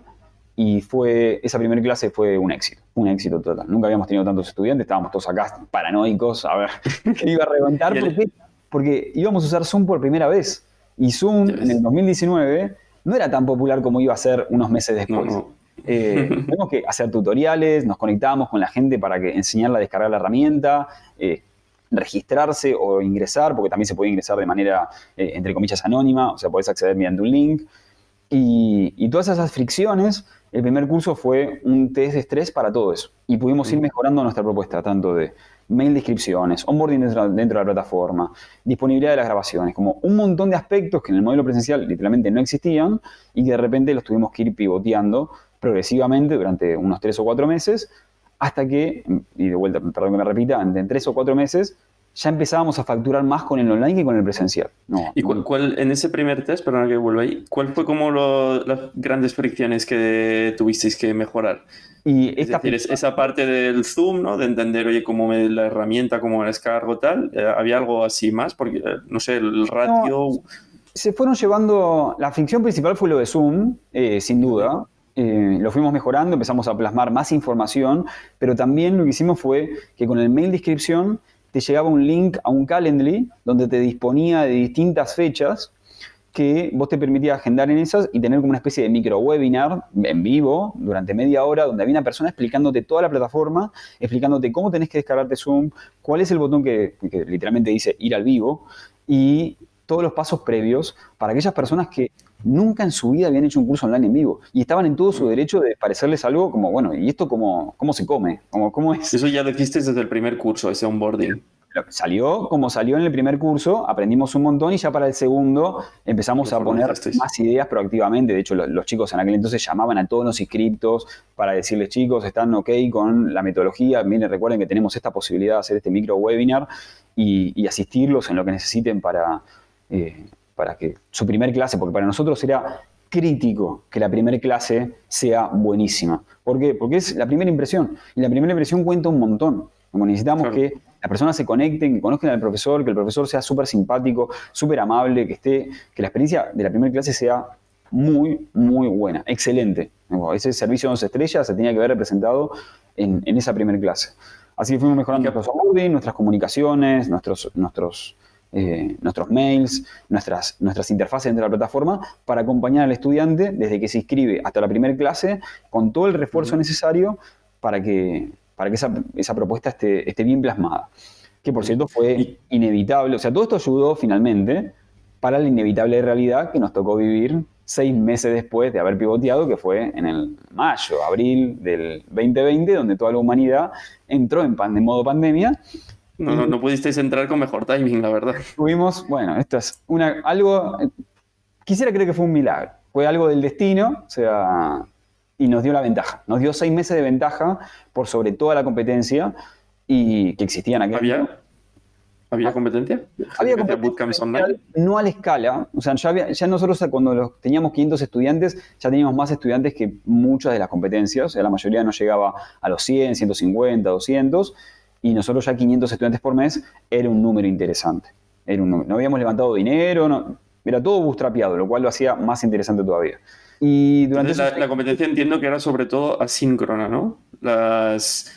y fue, esa primera clase fue un éxito, un éxito total. Nunca habíamos tenido tantos estudiantes, estábamos todos acá paranoicos a ver qué iba a reventar, porque, porque íbamos a usar Zoom por primera vez. Y Zoom en el 2019 no era tan popular como iba a ser unos meses después. Eh, tenemos que hacer tutoriales, nos conectábamos con la gente para que enseñarla a descargar la herramienta, eh, registrarse o ingresar, porque también se puede ingresar de manera, eh, entre comillas, anónima, o sea, podés acceder mediante un link. Y, todas esas fricciones, el primer curso fue un test de estrés para todo eso. Y pudimos ir mejorando nuestra propuesta, tanto de mail descripciones, onboarding dentro, dentro, de la plataforma, disponibilidad de las grabaciones, como un montón de aspectos que en el modelo presencial literalmente no existían y que de repente los tuvimos que ir pivoteando progresivamente durante unos tres o cuatro meses, hasta que, y de vuelta, perdón que me repita, en tres o cuatro meses ya empezábamos a facturar más con el online que con el presencial. ¿Y cuál, en ese primer test, perdona que vuelva ahí, cuál fue como las grandes fricciones que tuvisteis que mejorar? Y es decir, esa parte del Zoom, ¿no? De entender, oye, cómo la herramienta, cómo la descargo, tal. Eh, ¿Había algo así más? Porque, eh, no sé, el ratio... se fueron llevando... La fricción principal fue lo de Zoom, eh, sin duda. Eh, lo fuimos mejorando, empezamos a plasmar más información, pero también lo que hicimos fue que con el mail descripción te llegaba un link a un Calendly donde te disponía de distintas fechas que vos te permitía agendar en esas y tener como una especie de micro webinar en vivo durante media hora donde había una persona explicándote toda la plataforma, explicándote cómo tenés que descargarte Zoom, cuál es el botón que, que literalmente dice ir al vivo y todos los pasos previos para aquellas personas que nunca en su vida habían hecho un curso online en vivo y estaban en todo su derecho de parecerles algo como, bueno, ¿y esto cómo, cómo se come? ¿Cómo, ¿Cómo es? Eso ya lo hiciste desde el primer curso, ese onboarding. Salió como salió en el primer curso, aprendimos un montón y ya para el segundo empezamos a poner más ideas proactivamente. De hecho, los, chicos en aquel entonces llamaban a todos los inscriptos para decirles, chicos, están ok con la metodología. Miren, recuerden que tenemos esta posibilidad de hacer este micro webinar y, asistirlos en lo que necesiten para, eh, para que su primer clase, porque para nosotros era crítico que la primera clase sea buenísima. ¿Por qué? Porque es la primera impresión. Y la primera impresión cuenta un montón. Como necesitamos que las personas se conecten, que conozcan al profesor, que el profesor sea súper simpático, súper amable, que esté, que la experiencia de la primera clase sea muy, muy buena, excelente. Ese servicio de 11 estrellas se tenía que haber representado en, en esa primera clase. Así que fuimos mejorando nuestros onboarding, nuestras comunicaciones, nuestros, nuestros eh, nuestros mails, nuestras, nuestras interfaces dentro de la plataforma para acompañar al estudiante desde que se inscribe hasta la primera clase con todo el refuerzo necesario para que, para que esa, esa propuesta esté, esté, bien plasmada. Que por cierto fue inevitable, o sea, todo esto ayudó finalmente para la inevitable realidad que nos tocó vivir seis meses después de haber pivoteado, que fue en el mayo, abril del 2020, donde toda la humanidad entró en, en modo pandemia no, no, no pudisteis entrar con mejor timing, la verdad. Tuvimos, bueno, esto es una, algo, quisiera creer que fue un milagro. Fue algo del destino, o sea, y nos dio la ventaja. Nos dio seis meses de ventaja por sobre toda la competencia y que existían aquí. ¿Había? ¿Había competencia? Había competencia online? No a la escala. O sea, ya, ya nosotros cuando teníamos 500 estudiantes, ya teníamos más estudiantes que muchas de las competencias. O sea, la mayoría no llegaba a los 100, 150, 200 y nosotros ya 500 estudiantes por mes era un número interesante. Era un No habíamos levantado dinero, no, era todo bootstrapeado, lo cual lo hacía más interesante todavía. Y durante la, competencia entiendo que era sobre todo asíncrona, ¿no? Las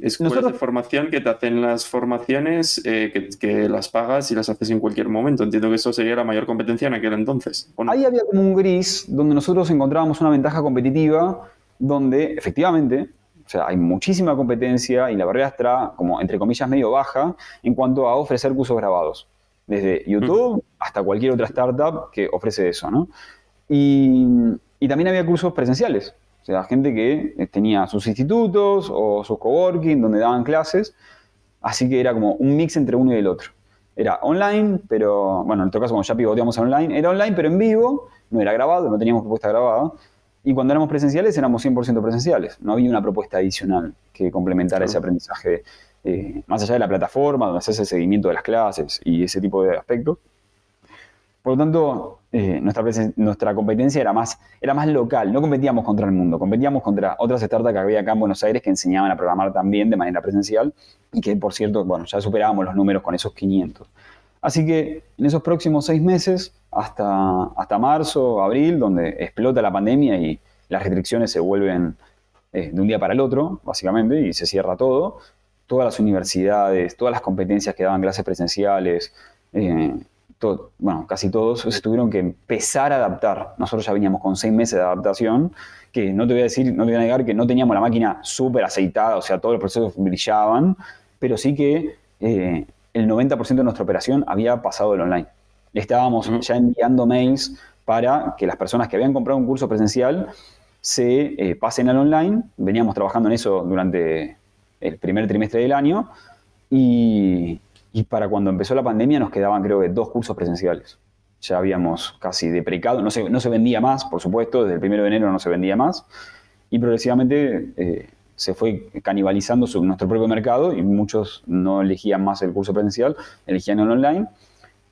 escuelas de formación que te hacen las formaciones, eh, que, las pagas y las haces en cualquier momento. Entiendo que eso sería la mayor competencia en aquel entonces. Ahí había como un gris donde nosotros encontrábamos una ventaja competitiva donde efectivamente o sea, hay muchísima competencia y la barrera está, como entre comillas, medio baja en cuanto a ofrecer cursos grabados. Desde YouTube hasta cualquier otra startup que ofrece eso, ¿no? Y, también había cursos presenciales. O sea, gente que tenía sus institutos o sus coworking donde daban clases. Así que era como un mix entre uno y el otro. Era online, pero bueno, en nuestro caso, como ya pivoteamos online, era online, pero en vivo, no era grabado, no teníamos propuesta grabada. Y cuando éramos presenciales, éramos 100% presenciales. No había una propuesta adicional que complementara ese aprendizaje, eh, más allá de la plataforma, donde se hace el seguimiento de las clases y ese tipo de aspectos. Por lo tanto, eh, nuestra, nuestra competencia era más, era más local, no competíamos contra el mundo, competíamos contra otras startups que había acá en Buenos Aires que enseñaban a programar también de manera presencial y que, por cierto, bueno, ya superábamos los números con esos 500. Así que en esos próximos seis meses, hasta, hasta marzo, abril, donde explota la pandemia y las restricciones se vuelven eh, de un día para el otro, básicamente, y se cierra todo, todas las universidades, todas las competencias que daban clases presenciales, eh, bueno, casi todos se tuvieron que empezar a adaptar. Nosotros ya veníamos con seis meses de adaptación, que no te voy a decir, no te voy a negar que no teníamos la máquina súper aceitada, o sea, todos los procesos brillaban, pero sí que eh, el 90% de nuestra operación había pasado del online. Estábamos ya enviando mails para que las personas que habían comprado un curso presencial se eh, pasen al online. Veníamos trabajando en eso durante el primer trimestre del año y, y para cuando empezó la pandemia nos quedaban creo que dos cursos presenciales. Ya habíamos casi deprecado, no se, no se vendía más, por supuesto, desde el primero de enero no se vendía más. Y progresivamente eh, se fue canibalizando nuestro propio mercado y muchos no elegían más el curso presencial, elegían el online.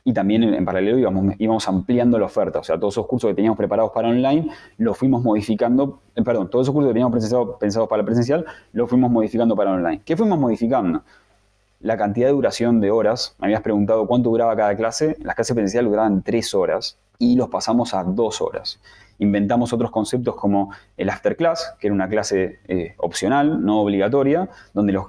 Y también en, paralelo íbamos, íbamos ampliando la oferta. O sea, todos esos cursos que teníamos preparados para online los fuimos modificando. Eh, perdón, todos esos cursos que teníamos pensados para presencial los fuimos modificando para online. ¿Qué fuimos modificando? la cantidad de duración de horas. Me habías preguntado cuánto duraba cada clase. Las clases presenciales duraban tres horas y los pasamos a dos horas. Inventamos otros conceptos como el after class, que era una clase eh, opcional, no obligatoria, donde los,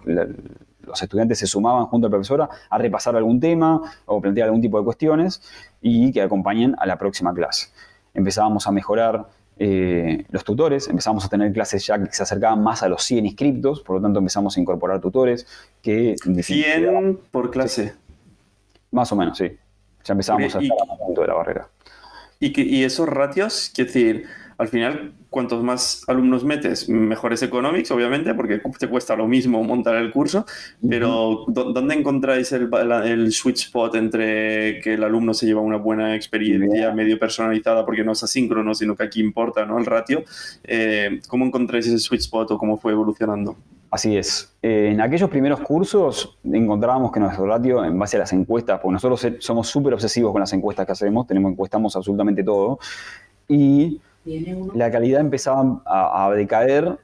los, estudiantes se sumaban junto al profesor a repasar algún tema o plantear algún tipo de cuestiones y que acompañen a la próxima clase. Empezábamos a mejorar eh, los tutores, empezamos a tener clases ya que se acercaban más a los 100 inscriptos, por lo tanto empezamos a incorporar tutores que... 100 por clase. Más o menos, sí. Ya empezamos a estar a punto de la barrera. ¿Y, y esos ratios, quiero decir, al final, cuantos más alumnos metes, mejores economics, obviamente, porque te cuesta lo mismo montar el curso, pero ¿dónde encontráis el, el, sweet spot entre que el alumno se lleva una buena experiencia medio personalizada, porque no es asíncrono, sino que aquí importa ¿no? el ratio? Eh, ¿Cómo encontráis ese sweet spot o cómo fue evolucionando? Así es. Eh, en aquellos primeros cursos encontrábamos que nuestro ratio, en base a las encuestas, porque nosotros somos súper obsesivos con las encuestas que hacemos, tenemos encuestamos absolutamente todo, y la calidad empezaba a, decaer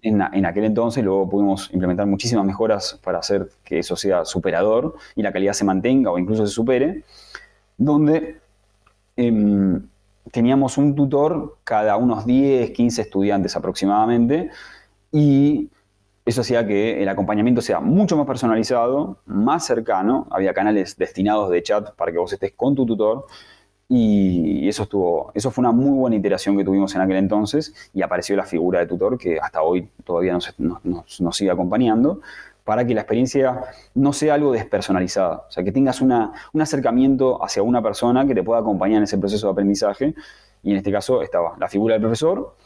en, aquel entonces, luego pudimos implementar muchísimas mejoras para hacer que eso sea superador y la calidad se mantenga o incluso se supere, donde em, teníamos un tutor cada unos 10, 15 estudiantes aproximadamente y eso hacía que el acompañamiento sea mucho más personalizado, más cercano, había canales destinados de chat para que vos estés con tu tutor y eso, estuvo, eso fue una muy buena iteración que tuvimos en aquel entonces y apareció la figura de tutor que hasta hoy todavía nos, nos, sigue acompañando para que la experiencia no sea algo despersonalizada, o sea, que tengas una, un acercamiento hacia una persona que te pueda acompañar en ese proceso de aprendizaje. Y en este caso estaba la figura del profesor,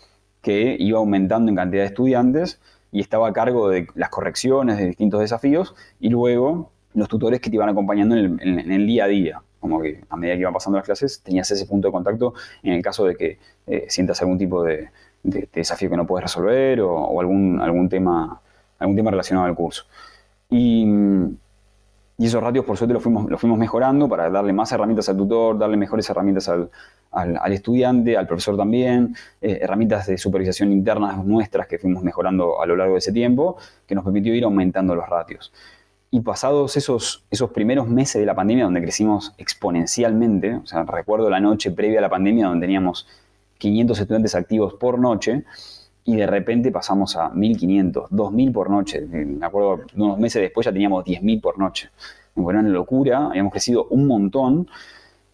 que iba aumentando en cantidad de estudiantes y estaba a cargo de las correcciones de distintos desafíos, y luego los tutores que te iban acompañando en el día a día como que a medida que iban pasando las clases tenías ese punto de contacto en el caso de que eh, sientas algún tipo de, desafío que no puedes resolver o, algún, algún, tema, algún tema relacionado al curso. Y, esos ratios, por suerte, los fuimos, los fuimos mejorando para darle más herramientas al tutor, darle mejores herramientas al, al, estudiante, al profesor también, eh, herramientas de supervisación internas nuestras que fuimos mejorando a lo largo de ese tiempo, que nos permitió ir aumentando los ratios. Y pasados esos, esos primeros meses de la pandemia, donde crecimos exponencialmente, recuerdo la noche previa a la pandemia, donde teníamos 500 estudiantes activos por noche, y de repente pasamos a 1.500, 2.000 por noche. Me acuerdo, unos meses después ya teníamos 10.000 por noche. Bueno, una locura, habíamos crecido un montón,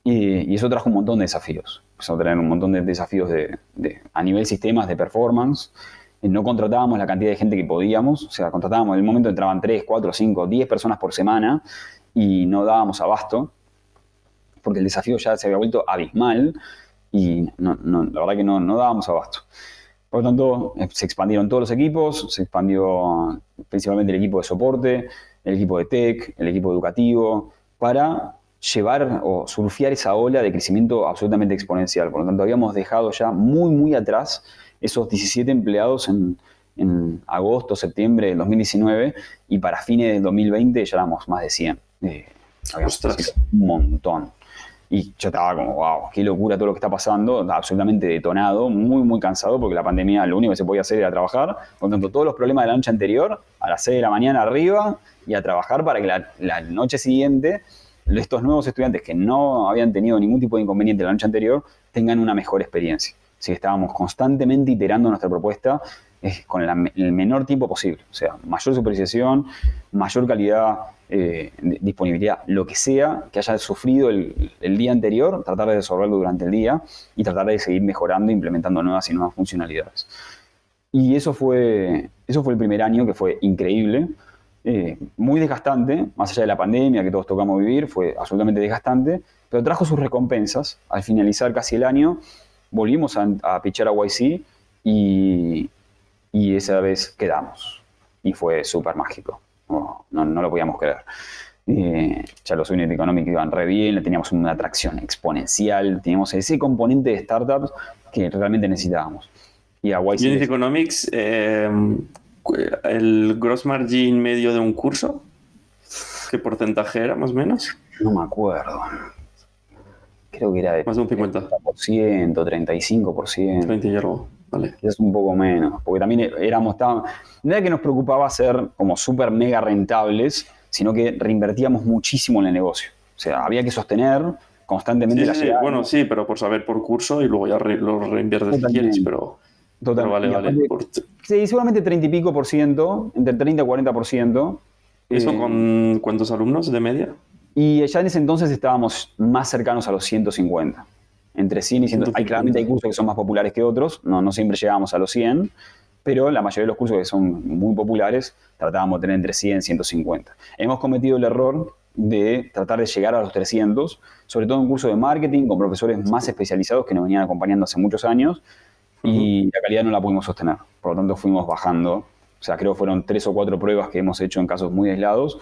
y, eso trajo un montón de desafíos. A tener un montón de desafíos de, a nivel sistemas, de performance, no contratábamos la cantidad de gente que podíamos, o sea, contratábamos, en el momento entraban 3, 4, 5, 10 personas por semana y no dábamos abasto, porque el desafío ya se había vuelto abismal y la verdad que no, no dábamos abasto. Por lo tanto, eh, se expandieron todos los equipos, se expandió principalmente el equipo de soporte, el equipo de tech, el equipo educativo, para llevar o surfear esa ola de crecimiento absolutamente exponencial. Por lo tanto, habíamos dejado ya muy, muy atrás esos 17 empleados en, agosto, septiembre del 2019 y para fines del 2020 ya éramos más de 100. Eh, un montón. Y yo estaba como, wow, qué locura todo lo que está pasando, absolutamente detonado, muy, muy cansado, porque la pandemia lo único que se podía hacer era trabajar. Por tanto, todos los problemas de la noche anterior, a las 6 de la mañana arriba, y a trabajar para que la, noche siguiente estos nuevos estudiantes que no habían tenido ningún tipo de inconveniente la noche anterior tengan una mejor experiencia. Que estábamos constantemente iterando nuestra propuesta con el menor tiempo posible. O sea, mayor supervisación, mayor calidad, eh, disponibilidad, lo que sea que haya sufrido el, día anterior, tratar de resolverlo durante el día y tratar de seguir mejorando, implementando nuevas y nuevas funcionalidades. Y eso fue, eso fue el primer año que fue increíble, eh, muy desgastante, más allá de la pandemia que todos tocamos vivir, fue absolutamente desgastante, pero trajo sus recompensas. Al finalizar casi el año, volvimos a, a pichar a YC y, y esa vez quedamos. Y fue súper mágico. No, no, lo podíamos creer. Eh, ya los unit económicos iban re bien, teníamos una atracción exponencial, teníamos ese componente de startups que realmente necesitábamos. Y a Unit Economics, eh, el gross margin medio de un curso, ¿qué porcentaje era más o menos? No me acuerdo. Creo que era de más de un 50%, 35%. 30 y algo. Vale. Es un poco menos, porque también éramos tan... No era que nos preocupaba ser como súper mega rentables, sino que reinvertíamos muchísimo en el negocio. O sea, había que sostener constantemente la sí, Bueno, sí, pero por saber por curso y luego ya lo reinviertes si quieres, pero... Totalmente. vale, vale. Sí, seguramente 30 y pico por ciento, entre 30 y 40 por ciento. ¿Eso eh, con cuántos alumnos de media? Y ya en ese entonces estábamos más cercanos a los 150 entre 100 y 100. Hay, claramente hay cursos que son más populares que otros, no, no siempre llegamos a los 100, pero la mayoría de los cursos que son muy populares tratábamos de tener entre 100 y 150. Hemos cometido el error de tratar de llegar a los 300, sobre todo en cursos de marketing con profesores más especializados que nos venían acompañando hace muchos años y la calidad no la pudimos sostener. Por lo tanto, fuimos bajando. O sea, creo que fueron tres o cuatro pruebas que hemos hecho en casos muy aislados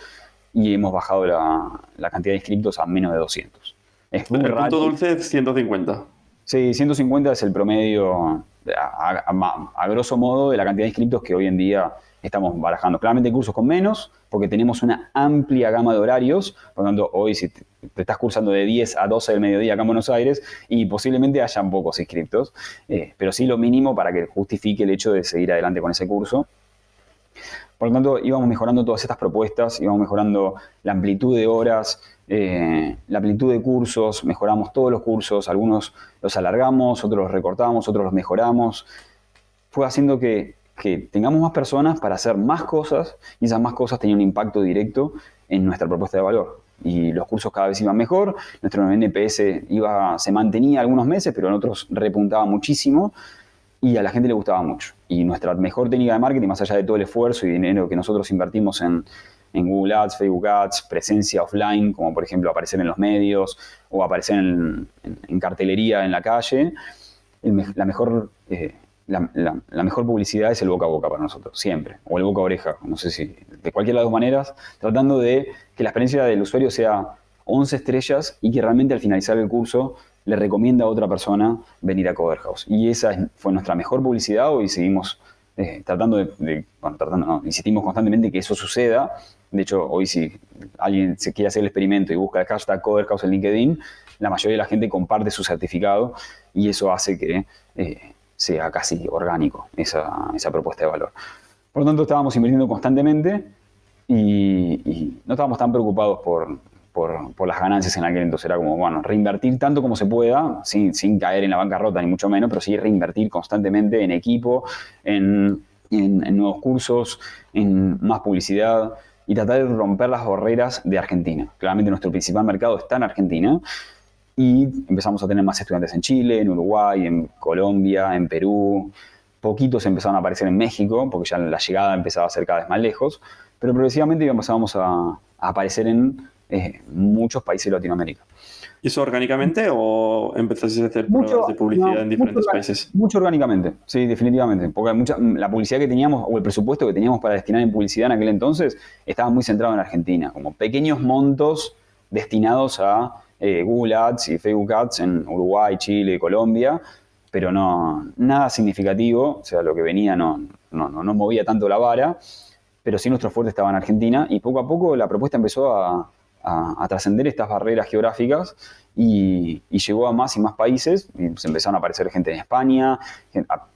y hemos bajado la, la cantidad de inscriptos a menos de 200. Es el punto dulce es 150. Sí, 150 es el promedio, a, grosso modo, de la cantidad de inscritos que hoy en día estamos barajando. Claramente hay cursos con menos, porque tenemos una amplia gama de horarios. Por lo tanto, hoy si te, estás cursando de 10 a 12 del mediodía acá en Buenos Aires, y posiblemente hayan pocos inscriptos, eh, pero sí lo mínimo para que justifique el hecho de seguir adelante con ese curso. Por lo tanto, íbamos mejorando todas estas propuestas, íbamos mejorando la amplitud de horas, eh, la amplitud de cursos, mejoramos todos los cursos, algunos los alargamos, otros los recortamos, otros los mejoramos. Fue haciendo que, tengamos más personas para hacer más cosas y esas más cosas tenían un impacto directo en nuestra propuesta de valor. Y los cursos cada vez iban mejor, nuestro NPS iba, se mantenía algunos meses, pero en otros repuntaba muchísimo y a la gente le gustaba mucho. Y nuestra mejor técnica de marketing, más allá de todo el esfuerzo y dinero que nosotros invertimos en, Google Ads, Facebook Ads, presencia offline, como por ejemplo aparecer en los medios o aparecer en, cartelería en la calle, la, mejor, eh, la, mejor publicidad es el boca a boca para nosotros, siempre, o el boca a oreja, no sé si, de cualquiera de las dos maneras, tratando de que la experiencia del usuario sea 11 estrellas y que realmente al finalizar el curso le recomienda a otra persona venir a Cover House. Y esa fue nuestra mejor publicidad y seguimos eh, tratando de, bueno, tratando, insistimos constantemente que eso suceda. De hecho, hoy si alguien se quiere hacer el experimento y busca el hashtag Cover House en LinkedIn, la mayoría de la gente comparte su certificado y eso hace que eh, sea casi orgánico esa, esa propuesta de valor. Por lo tanto, estábamos invirtiendo constantemente y no estábamos tan preocupados por, por, las ganancias en aquel entonces. Era como, bueno, reinvertir tanto como se pueda, sin, sin caer en la bancarrota ni mucho menos, pero sí reinvertir constantemente en equipo, en, nuevos cursos, en más publicidad y tratar de romper las barreras de Argentina. Claramente nuestro principal mercado está en Argentina y empezamos a tener más estudiantes en Chile, en Uruguay, en Colombia, en Perú. Poquitos empezaron a aparecer en México, porque ya la llegada empezaba a ser cada vez más lejos, pero progresivamente empezamos a, a aparecer en eh, muchos países de Latinoamérica. ¿Y eso orgánicamente o empezaste a hacer pruebas de publicidad en diferentes países? Mucho orgánicamente, sí, definitivamente. Porque mucha, la publicidad que teníamos o el presupuesto que teníamos para destinar en publicidad en aquel entonces estaba muy centrado en Argentina, como pequeños montos destinados a eh, Google Ads y Facebook Ads en Uruguay, Chile, Colombia, pero no nada significativo, o sea, lo que venía no, no, no, movía tanto la vara, pero sí nuestro fuerte estaba en Argentina y poco a poco la propuesta empezó a, a, trascender estas barreras geográficas y, llegó a más y más países. Y se empezaron a aparecer gente en España.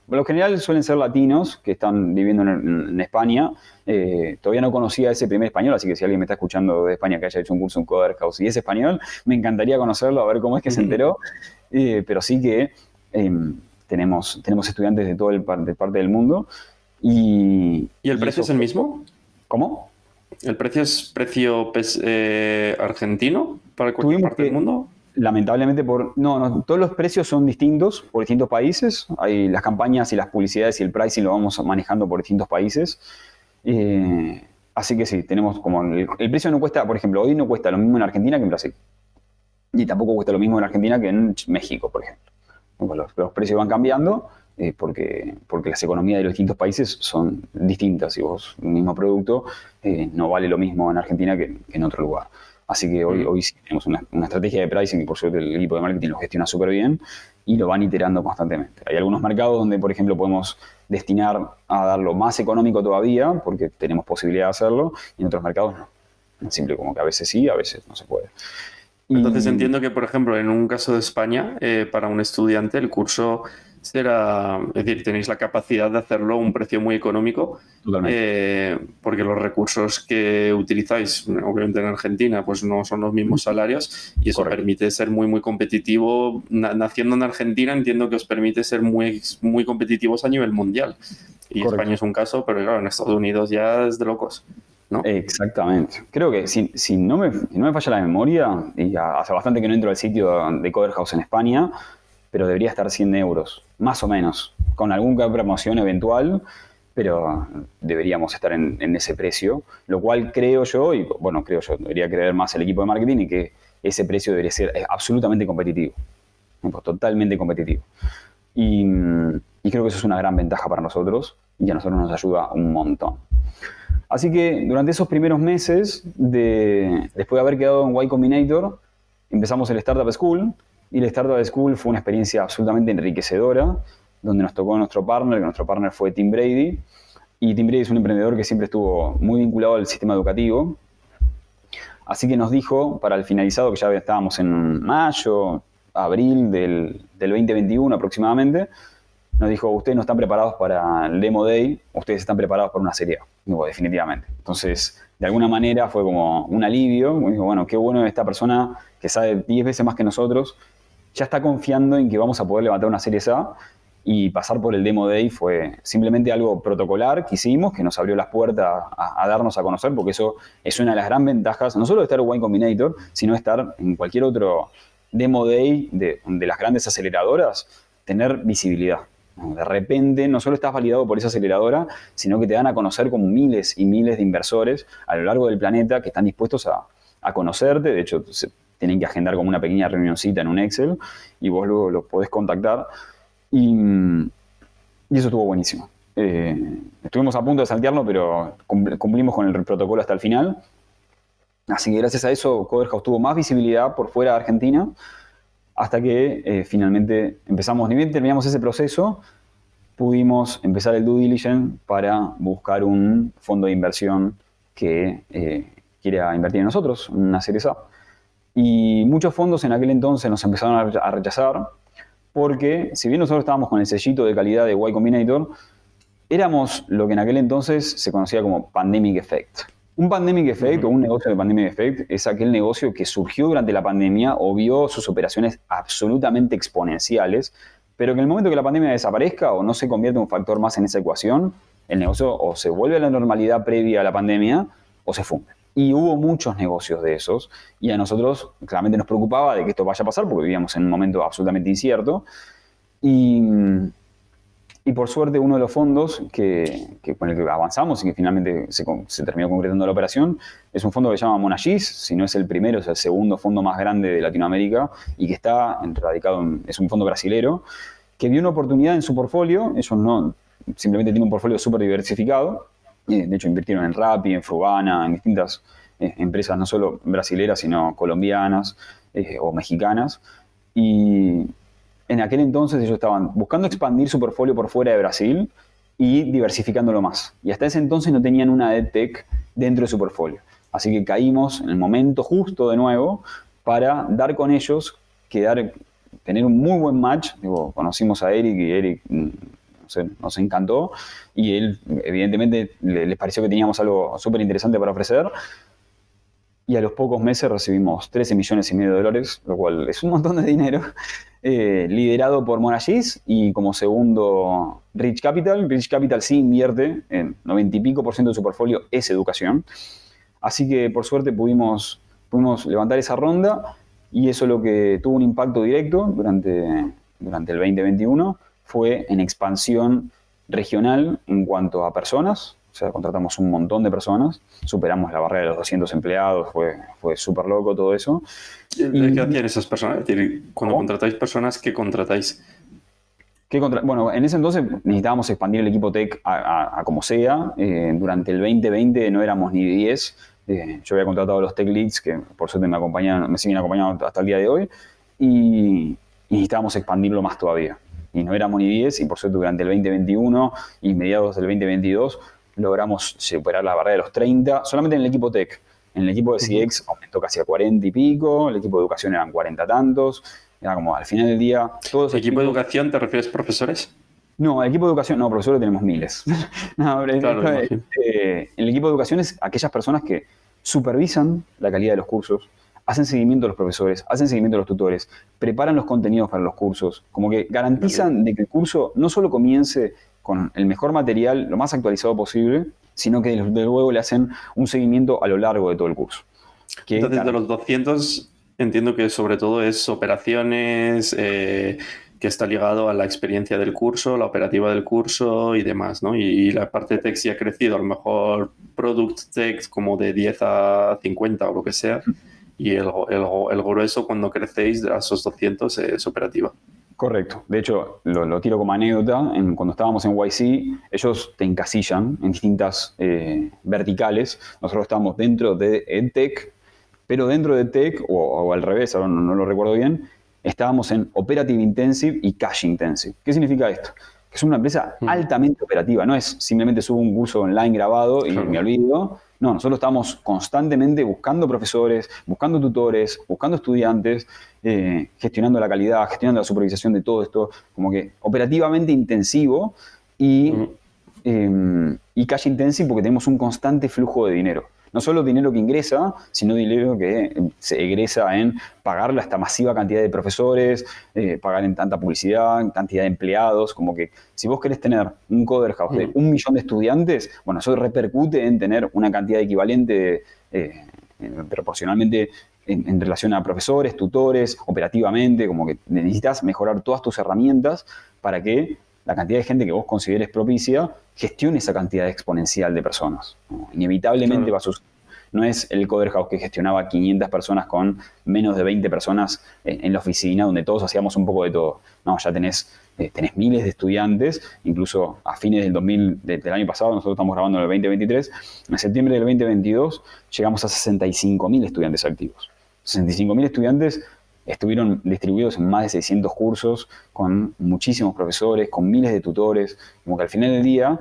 por lo general suelen ser latinos que están viviendo en, España. Eh, todavía no conocía ese primer español, así que si alguien me está escuchando de España que haya hecho un curso en Coder House y es español, me encantaría conocerlo, a ver cómo es que se enteró. Eh, pero sí que em, tenemos, tenemos estudiantes de toda el, de parte del mundo. ¿Y, ¿Y el precio es el mismo? ¿Cómo? ¿El precio es precio eh, argentino para cualquier parte del mundo? Lamentablemente, por no, no, todos los precios son distintos por distintos países. Hay las campañas y las publicidades y el pricing lo vamos manejando por distintos países. Eh, así que sí, tenemos como el, precio no cuesta, por ejemplo, hoy no cuesta lo mismo en Argentina que en Brasil. Y tampoco cuesta lo mismo en Argentina que en México, por ejemplo. los precios van cambiando eh, porque, porque las economías de los distintos países son distintas y vos, un mismo producto eh, no vale lo mismo en Argentina que, en otro lugar. Así que hoy, mm. hoy sí tenemos una, estrategia de pricing que por suerte el equipo de marketing lo gestiona súper bien y lo van iterando constantemente. Hay algunos mercados donde, por ejemplo, podemos destinar a darlo más económico todavía porque tenemos posibilidad de hacerlo y en otros mercados no. Simple como que a veces sí, a veces no se puede. Entonces entiendo que, por ejemplo, en un caso de España, eh, para un estudiante el curso será, es decir, tenéis la capacidad de hacerlo a un precio muy económico, eh, porque los recursos que utilizáis, obviamente en Argentina, pues no son los mismos salarios y eso permite ser muy, muy competitivo. naciendo en Argentina entiendo que os permite ser muy, muy competitivos a nivel mundial. Y España es un caso, pero claro, en Estados Unidos ya es de locos. ¿no? Exactamente. Creo que si, si, no me, no me falla la memoria, y hace bastante que no entro al sitio de Coder House en España, pero debería estar 100 euros, más o menos, con alguna promoción eventual, pero deberíamos estar en, ese precio, lo cual creo yo, y bueno, creo yo, debería creer más el equipo de marketing y que ese precio debería ser absolutamente competitivo, totalmente competitivo. Y, creo que eso es una gran ventaja para nosotros y a nosotros nos ayuda un montón. Así que durante esos primeros meses, de, después de haber quedado en Y Combinator, empezamos el Startup School, y la Startup School fue una experiencia absolutamente enriquecedora, donde nos tocó nuestro partner, que nuestro partner fue Tim Brady. Y Tim Brady es un emprendedor que siempre estuvo muy vinculado al sistema educativo. Así que nos dijo, para el finalizado, que ya estábamos en mayo, abril del, del 2021 aproximadamente, nos dijo, ustedes no están preparados para el Demo Day, ustedes están preparados para una serie A. definitivamente. Entonces, de alguna manera fue como un alivio. Dijo, bueno, qué bueno esta persona que sabe 10 veces más que nosotros, ya está confiando en que vamos a poder levantar una serie A y pasar por el Demo Day fue simplemente algo protocolar que hicimos, que nos abrió las puertas a, darnos a conocer, porque eso es una de las grandes ventajas, no solo de estar en Wine Combinator, sino de estar en cualquier otro Demo Day de, de las grandes aceleradoras, tener visibilidad. De repente no solo estás validado por esa aceleradora, sino que te dan a conocer como miles y miles de inversores a lo largo del planeta que están dispuestos a, a conocerte. De hecho, tienen que agendar como una pequeña reunioncita en un Excel y vos luego los podés contactar. Y, eso estuvo buenísimo. Eh, estuvimos a punto de saltearlo, pero cumplimos con el protocolo hasta el final. Así que gracias a eso, Coderhouse tuvo más visibilidad por fuera de Argentina, hasta que eh, finalmente empezamos, ni bien terminamos ese proceso, pudimos empezar el due diligence para buscar un fondo de inversión que eh, quiera invertir en nosotros, una serie A. Y muchos fondos en aquel entonces nos empezaron a rechazar porque, si bien nosotros estábamos con el sellito de calidad de Y Combinator, éramos lo que en aquel entonces se conocía como Pandemic Effect. Un Pandemic Effect o un negocio de Pandemic Effect es aquel negocio que surgió durante la pandemia o vio sus operaciones absolutamente exponenciales, pero que en el momento que la pandemia desaparezca o no se convierte en un factor más en esa ecuación, el negocio o se vuelve a la normalidad previa a la pandemia o se funde. Y hubo muchos negocios de esos y a nosotros claramente nos preocupaba de que esto vaya a pasar porque vivíamos en un momento absolutamente incierto. Y, Y por suerte uno de los fondos que, con el que avanzamos y que finalmente se, terminó concretando la operación es un fondo que se llama Monagis, si no es el primero, es el segundo fondo más grande de Latinoamérica y que está radicado, en, es un fondo brasilero, que vio una oportunidad en su portfolio, ellos no, simplemente tienen un portfolio súper diversificado, eh, de hecho invirtieron en Rappi, en Frugana, en distintas eh, empresas no solo brasileras, sino colombianas eh, o mexicanas, y en aquel entonces ellos estaban buscando expandir su portfolio por fuera de Brasil y diversificándolo más. Y hasta ese entonces no tenían una EdTech dentro de su portfolio. Así que caímos en el momento justo de nuevo para dar con ellos, quedar, tener un muy buen match. conocimos a Eric y Eric mm, nos encantó y él evidentemente les pareció que teníamos algo súper interesante para ofrecer y a los pocos meses recibimos 13 millones y medio de dólares, lo cual es un montón de dinero, eh, liderado por Monagis y como segundo Rich Capital. Rich Capital sí invierte en 90 y pico por ciento de su portfolio es educación. Así que por suerte pudimos, pudimos levantar esa ronda y eso lo que tuvo un impacto directo durante, durante el 2021 fue en expansión regional en cuanto a personas, o sea, contratamos un montón de personas, superamos la barrera de los 200 empleados, fue, fue súper loco todo eso. ¿De qué hacían esas personas? cuando contratáis personas, ¿qué contratáis? ¿Qué bueno, en ese entonces necesitábamos expandir el equipo tech a, como sea. Eh, durante el 2020 no éramos ni 10. Eh, yo había contratado a los tech leads, que por suerte me, acompañan, me siguen acompañando hasta el día de hoy, y, y necesitábamos expandirlo más todavía. Y no éramos ni 10, y por suerte durante el 2021 y mediados del 2022 logramos superar la barrera de los 30, solamente en el equipo tech. En el equipo de CX aumentó casi a 40 y pico, el equipo de educación eran 40 tantos. Era como al final del día. Todos ¿El equipo de educación te refieres profesores? No, el equipo de educación, no, profesores tenemos miles. no, eh, el equipo de educación es aquellas personas que supervisan la calidad de los cursos, hacen seguimiento a los profesores, hacen seguimiento a los tutores, preparan los contenidos para los cursos, como que garantizan de que el curso no solo comience con el mejor material, lo más actualizado posible, sino que de luego le hacen un seguimiento a lo largo de todo el curso. Entonces, de los 200, entiendo que sobre todo es operaciones, eh, que está ligado a la experiencia del curso, la operativa del curso y demás, ¿no? Y, la parte tech sí ha crecido, a lo mejor product tech como de 10 a 50 o lo que sea, y el, el grueso cuando crecéis a esos 200 es operativa. Correcto. De hecho, lo, tiro como anécdota. cuando estábamos en YC, ellos te encasillan en distintas eh, verticales. Nosotros estamos dentro de EdTech, pero dentro de EdTech, o, al revés, ahora no, lo recuerdo bien, estábamos en Operative Intensive y Cash Intensive. ¿Qué significa esto? Es una empresa mm. altamente operativa. No es simplemente subo un curso online grabado y me olvido. No, nosotros estamos constantemente buscando profesores, buscando tutores, buscando estudiantes, eh, gestionando la calidad, gestionando la supervisación de todo esto, como que operativamente intensivo y, eh, y cash intensive porque tenemos un constante flujo de dinero no solo dinero que ingresa, sino dinero que eh, se egresa en pagarle esta masiva cantidad de profesores, eh, pagar en tanta publicidad, cantidad de empleados, como que si vos querés tener un Coder House de mm. un millón de estudiantes, bueno, eso repercute en tener una cantidad equivalente eh, proporcionalmente en, relación a profesores, tutores, operativamente, como que necesitas mejorar todas tus herramientas para que la cantidad de gente que vos consideres propicia gestione esa cantidad exponencial de personas. Inevitablemente va a suceder. No es el Coder House que gestionaba 500 personas con menos de 20 personas en, la oficina, donde todos hacíamos un poco de todo. No, ya tenés, eh, tenés miles de estudiantes, incluso a fines del, 2000, del año pasado, nosotros estamos grabando en el 2023, en septiembre del 2022 llegamos a 65.000 estudiantes activos. 65.000 estudiantes estuvieron distribuidos en más de 600 cursos, con muchísimos profesores, con miles de tutores, como que al final del día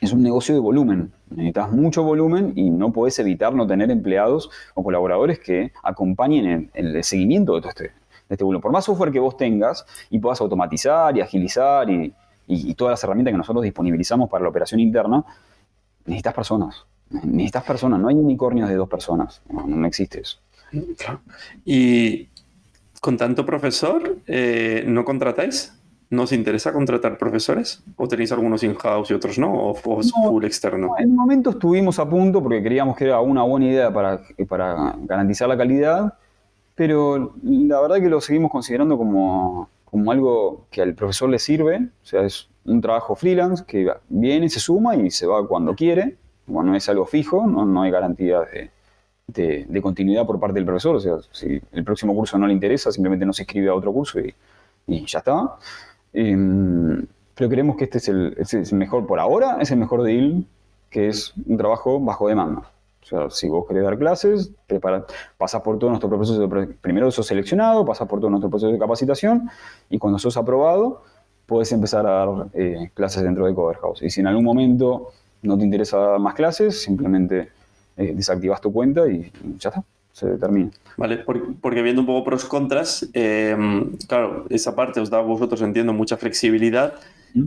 es un negocio de volumen. Necesitas mucho volumen y no puedes evitar no tener empleados o colaboradores que acompañen el, seguimiento de todo este, de este volumen. Por más software que vos tengas y puedas automatizar y agilizar y, todas las herramientas que nosotros disponibilizamos para la operación interna, necesitas personas. Necesitas personas, no hay unicornios de dos personas, no, no existe eso. Y con tanto profesor, eh, ¿no contratáis? ¿No os interesa contratar profesores? ¿O tenéis algunos in-house y otros no? ¿O es full externo? en un momento estuvimos a punto porque creíamos que era una buena idea para, para garantizar la calidad, pero la verdad que lo seguimos considerando como, como algo que al profesor le sirve. O sea, es, un trabajo freelance que viene, se suma y se va cuando quiere. Bueno, no es algo fijo, no, no hay garantía de, de, continuidad por parte del profesor. O sea, si el próximo curso no le interesa, simplemente no se inscribe a otro curso y, y ya está. Em, pero creemos que este es el, es el mejor por ahora, es el mejor deal, que es un trabajo bajo demanda. O sea, si vos querés dar clases, pasas por todo nuestro proceso de... Primero sos seleccionado, pasas por todo nuestro proceso de capacitación y cuando sos aprobado, puedes empezar a dar eh, clases dentro de Coverhouse. Y si en algún momento no te interesa dar más clases, simplemente eh, desactivas tu cuenta y ya está, se termina. Vale, porque, viendo un poco pros contras, eh, claro, esa parte os da a vosotros, entiendo, mucha flexibilidad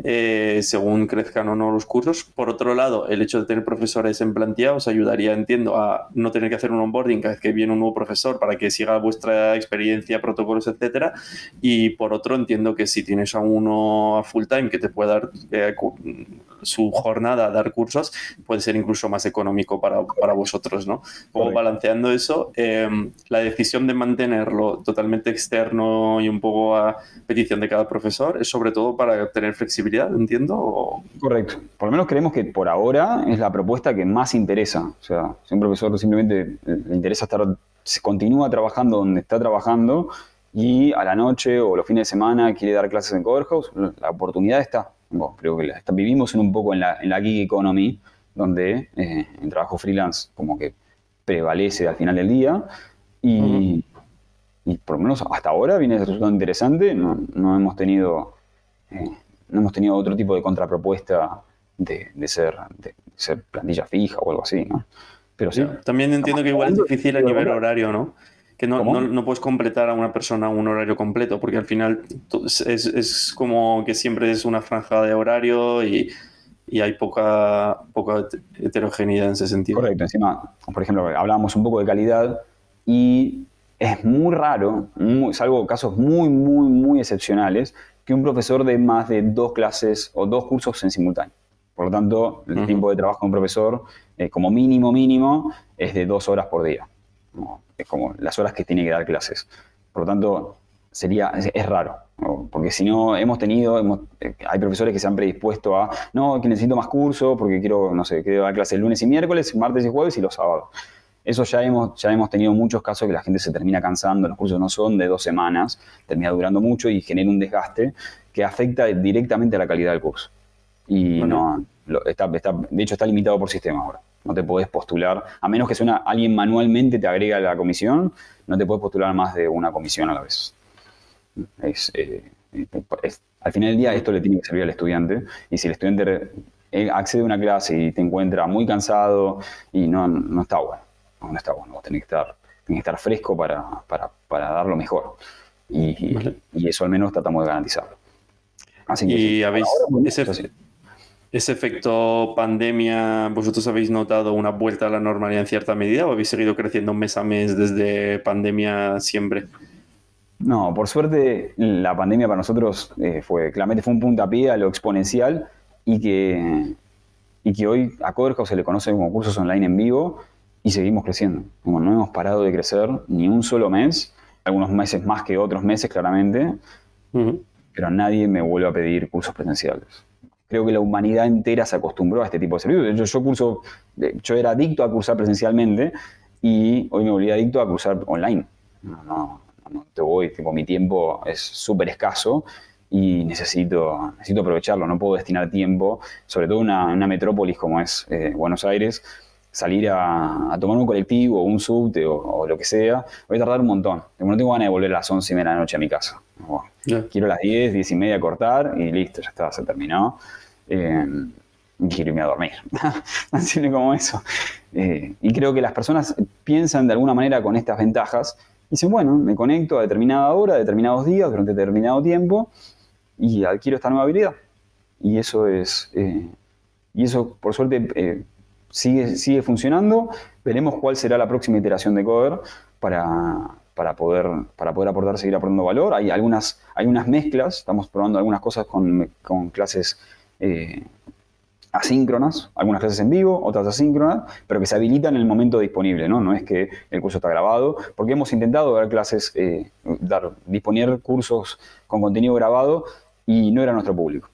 eh, según crezcan o no los cursos. Por otro lado, el hecho de tener profesores en plantilla os ayudaría, entiendo, a no tener que hacer un onboarding cada vez que viene un nuevo profesor para que siga vuestra experiencia, protocolos, etcétera. Y por otro, entiendo que si tienes a uno a full time que te puede dar eh, su jornada a dar cursos, puede ser incluso más económico para, para vosotros, ¿no? Como balanceando eso, em, la decisión de mantenerlo totalmente externo y un poco a petición de cada profesor es sobre todo para tener flexibilidad, entiendo. Correcto. Por lo menos creemos que por ahora es la propuesta que más interesa. O sea, si un profesor simplemente le interesa estar, se continúa trabajando donde está trabajando y a la noche o los fines de semana quiere dar clases en Coverhouse, la oportunidad está creo que vivimos en un poco en la, en la gig economy, donde eh, el trabajo freelance como que prevalece al final del día y, por lo menos hasta ahora viene resultando interesante, no, no hemos tenido eh, no hemos tenido otro tipo de contrapropuesta de, de, ser, de ser plantilla fija o algo así, ¿no? Pero sí. También entiendo que igual es difícil a nivel horario, ¿no? que no, no, puedes completar a una persona un horario completo, porque al final es, es como que siempre es una franja de horario y, y, hay poca, poca heterogeneidad en ese sentido. Correcto, encima, por ejemplo, hablábamos un poco de calidad y es muy raro, salvo casos muy, muy, muy excepcionales, que un profesor dé más de dos clases o dos cursos en simultáneo. Por lo tanto, el tiempo de trabajo de un profesor, eh, como mínimo, mínimo, es de dos horas por día es como las horas que tiene que dar clases. Por lo tanto, sería, es, raro, porque si no, hemos tenido, eh, hay profesores que se han predispuesto a, no, que necesito más cursos porque quiero, no sé, quiero dar clases lunes y miércoles, martes y jueves y los sábados. Eso ya hemos, ya hemos tenido muchos casos que la gente se termina cansando, los cursos no son de dos semanas, termina durando mucho y genera un desgaste que afecta directamente a la calidad del curso. Y no, está, de hecho está limitado por sistema ahora. No te podés postular, a menos que sea alguien manualmente te agrega a la comisión, no te puedes postular más de una comisión a la vez. Eh, al final del día esto le tiene que servir al estudiante y si el estudiante accede a una clase y te encuentra muy cansado y no, no está bueno, no, está bueno, vos tenés que estar, que estar fresco para, para, para dar lo mejor y, y, eso al menos tratamos de garantizarlo. Así que, y habéis, ese, ese efecto pandemia, ¿vosotros habéis notado una vuelta a la normalidad en cierta medida o habéis seguido creciendo mes a mes desde pandemia siempre? No, por suerte la pandemia para nosotros eh, fue, claramente fue un puntapié a lo exponencial y que, y que hoy a Coderhouse se le conoce como cursos online en vivo y seguimos creciendo. Como no hemos parado de crecer ni un solo mes, algunos meses más que otros meses claramente, pero nadie me vuelve a pedir cursos presenciales creo que la humanidad entera se acostumbró a este tipo de servicios. Yo, yo, curso, yo era adicto a cursar presencialmente y hoy me volví adicto a cursar online. No, no, no te voy, tipo, mi tiempo es súper escaso y necesito, necesito aprovecharlo, no puedo destinar tiempo, sobre todo en una, metrópolis como es eh, Buenos Aires, salir a, tomar un colectivo o un subte o, lo que sea, voy a tardar un montón. No tengo ganas de volver a las 11 y media de la noche a mi casa. Quiero a las 10, 10 y media cortar y listo, ya está, se terminó. Eh, quiero irme a dormir. Así como eso. Eh, y creo que las personas piensan de alguna manera con estas ventajas. Dicen, bueno, me conecto a determinada hora, a determinados días, durante determinado tiempo, y adquiero esta nueva habilidad. Y eso es. Eh, y eso, por suerte, eh, sigue, sigue funcionando. Veremos cuál será la próxima iteración de Cover para, para poder, para poder aportar, seguir aportando valor. Hay algunas, hay unas mezclas, estamos probando algunas cosas con, con clases eh, asíncronas, algunas clases en vivo, otras asíncronas, pero que se habilitan en el momento disponible, ¿no? No es que el curso está grabado, porque hemos intentado dar clases, eh, dar, disponer cursos con contenido grabado y no era nuestro público.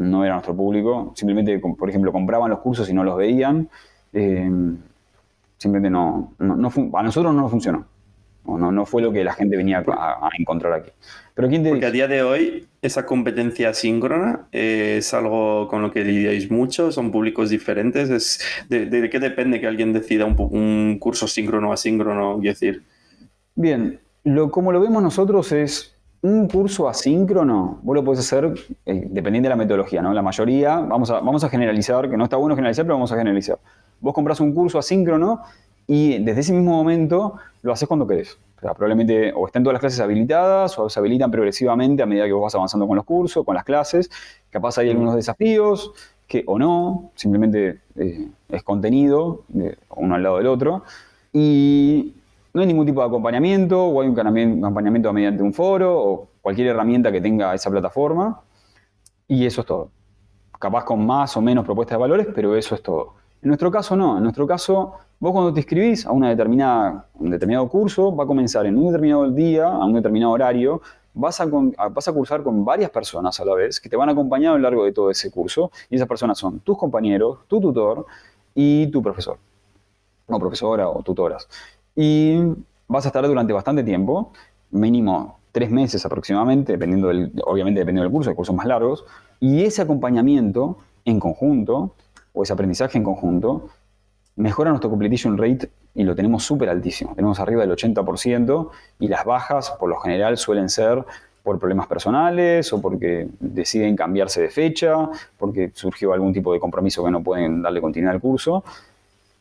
No era nuestro público. Simplemente, por ejemplo, compraban los cursos y no los veían. Eh, simplemente no, a nosotros no nos funcionó. No, no fue lo que la gente venía a, encontrar aquí. Pero ¿quién Porque a día de hoy esa competencia síncrona es algo con lo que lidiáis mucho, son públicos diferentes. Es, de, qué depende que alguien decida un, curso síncrono o asíncrono? decir. Bien, lo, como lo vemos nosotros es un curso asíncrono, vos lo podés hacer eh, dependiendo de la metodología, ¿no? La mayoría, vamos a, vamos a generalizar, que no está bueno generalizar, pero vamos a generalizar. Vos compras un curso asíncrono y desde ese mismo momento lo haces cuando querés. O sea, probablemente o estén todas las clases habilitadas o se habilitan progresivamente a medida que vos vas avanzando con los cursos, con las clases. Capaz hay algunos desafíos que o no, simplemente eh, es contenido uno al lado del otro. Y no hay ningún tipo de acompañamiento o hay un acompañamiento mediante un foro o cualquier herramienta que tenga esa plataforma. Y eso es todo. Capaz con más o menos propuestas de valores, pero eso es todo. En nuestro caso no. En nuestro caso Vos cuando te inscribís a una determinada, un determinado curso, va a comenzar en un determinado día, a un determinado horario, vas a, vas a cursar con varias personas a la vez que te van a acompañar a lo largo de todo ese curso. Y esas personas son tus compañeros, tu tutor y tu profesor. O profesora o tutoras. Y vas a estar durante bastante tiempo, mínimo tres meses aproximadamente, dependiendo del, obviamente dependiendo del curso, hay cursos más largos. Y ese acompañamiento en conjunto, o ese aprendizaje en conjunto, mejora nuestro completion rate y lo tenemos súper altísimo. Tenemos arriba del 80% y las bajas por lo general suelen ser por problemas personales o porque deciden cambiarse de fecha, porque surgió algún tipo de compromiso que no pueden darle continuidad al curso.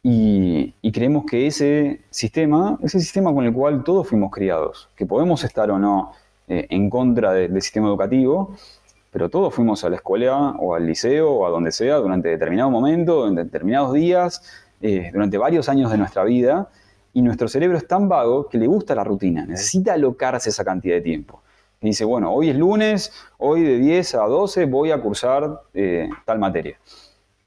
Y, creemos que ese sistema, ese sistema con el cual todos fuimos criados, que podemos estar o no eh, en contra del sistema educativo, pero todos fuimos a la escuela o al liceo o a donde sea durante determinado momento, en determinados días, eh, durante varios años de nuestra vida y nuestro cerebro es tan vago que le gusta la rutina, necesita alocarse esa cantidad de tiempo. Y dice, bueno, hoy es lunes, hoy de 10 a 12 voy a cursar eh, tal materia.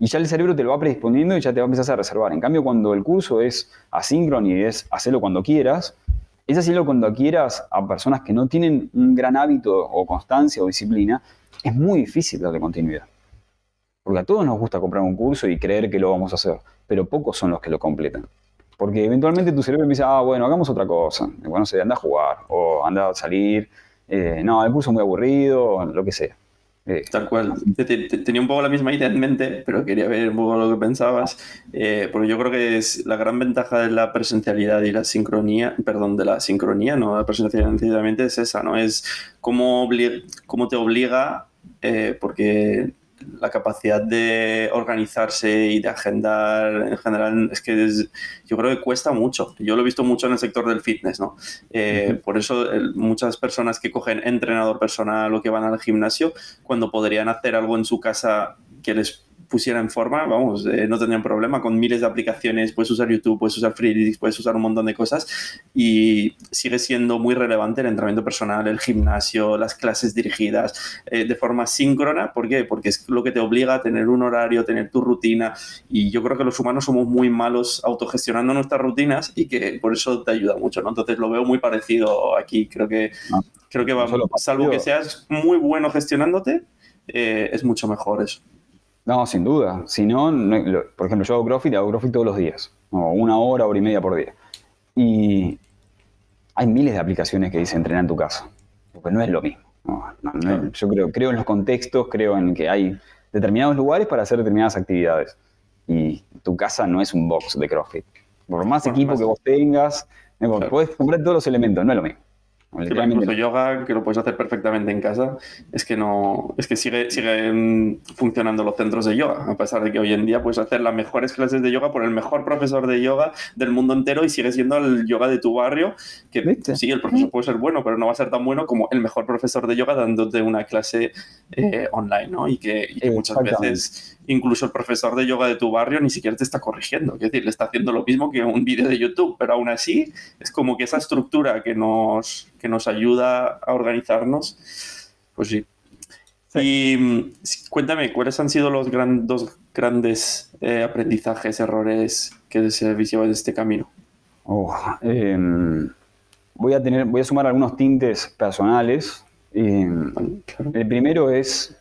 Y ya el cerebro te lo va predisponiendo y ya te va a empezar a reservar. En cambio, cuando el curso es asíncrono y es hacerlo cuando quieras, es hacerlo cuando quieras a personas que no tienen un gran hábito o constancia o disciplina, es muy difícil darle continuidad. Porque a todos nos gusta comprar un curso y creer que lo vamos a hacer, pero pocos son los que lo completan. Porque eventualmente tu cerebro empieza, ah, bueno, hagamos otra cosa. Bueno, se anda a jugar o anda a salir. Eh, no, el curso es muy aburrido, lo que sea. Eh, Tal cual. Tenía un poco la misma idea en mente, pero quería ver un poco lo que pensabas. Eh, porque yo creo que es la gran ventaja de la presencialidad y la sincronía, perdón, de la sincronía, no la presencialidad es esa, ¿no? Es cómo, cómo te obliga, porque la capacidad de organizarse y de agendar en general es que yo creo que cuesta mucho. Yo lo he visto mucho en el sector del fitness, ¿no? Eh, por eso muchas personas que cogen entrenador personal o que van al gimnasio, cuando podrían hacer algo en su casa que les pusiera en forma, vamos, eh, no tendrían problema con miles de aplicaciones, puedes usar YouTube, puedes usar Freeletics, puedes usar un montón de cosas y sigue siendo muy relevante el entrenamiento personal, el gimnasio, las clases dirigidas eh, de forma síncrona. ¿Por qué? Porque es lo que te obliga a tener un horario, tener tu rutina y yo creo que los humanos somos muy malos autogestionando nuestras rutinas y que por eso te ayuda mucho, ¿no? Entonces lo veo muy parecido aquí, creo que, ah, creo que va, salvo que seas muy bueno gestionándote, eh, es mucho mejor eso. No, sin duda. Si no, por ejemplo, yo hago CrossFit y hago CrossFit todos los días. una hora, hora y media por día. Y hay miles de aplicaciones que dicen entrenar en tu casa. Porque no es lo mismo. yo creo, creo en los contextos, creo en que hay determinados lugares para hacer determinadas actividades. Y tu casa no es un box de CrossFit. Por más equipo que vos tengas, puedes comprar todos los elementos, no es lo mismo. Incluso yoga, que lo puedes hacer perfectamente en casa, es que no, es que sigue, siguen funcionando los centros de yoga, a pesar de que hoy en día puedes hacer las mejores clases de yoga por el mejor profesor de yoga del mundo entero y sigue siendo el yoga de tu barrio, que sí, el profesor puede ser bueno, pero no va a ser tan bueno como el mejor profesor de yoga dándote una clase eh, online, ¿no? Y que, y que muchas veces incluso el profesor de yoga de tu barrio ni siquiera te está corrigiendo. Es decir, le está haciendo lo mismo que un vídeo de YouTube, pero aún así es como que esa estructura que nos, que nos ayuda a organizarnos, pues sí. Y mm, cuéntame, ¿cuáles han sido los dos grandes eh, aprendizajes, errores que se llevado de este camino? Oh, em, voy, a tener, voy a sumar algunos tintes personales. Em, el primero es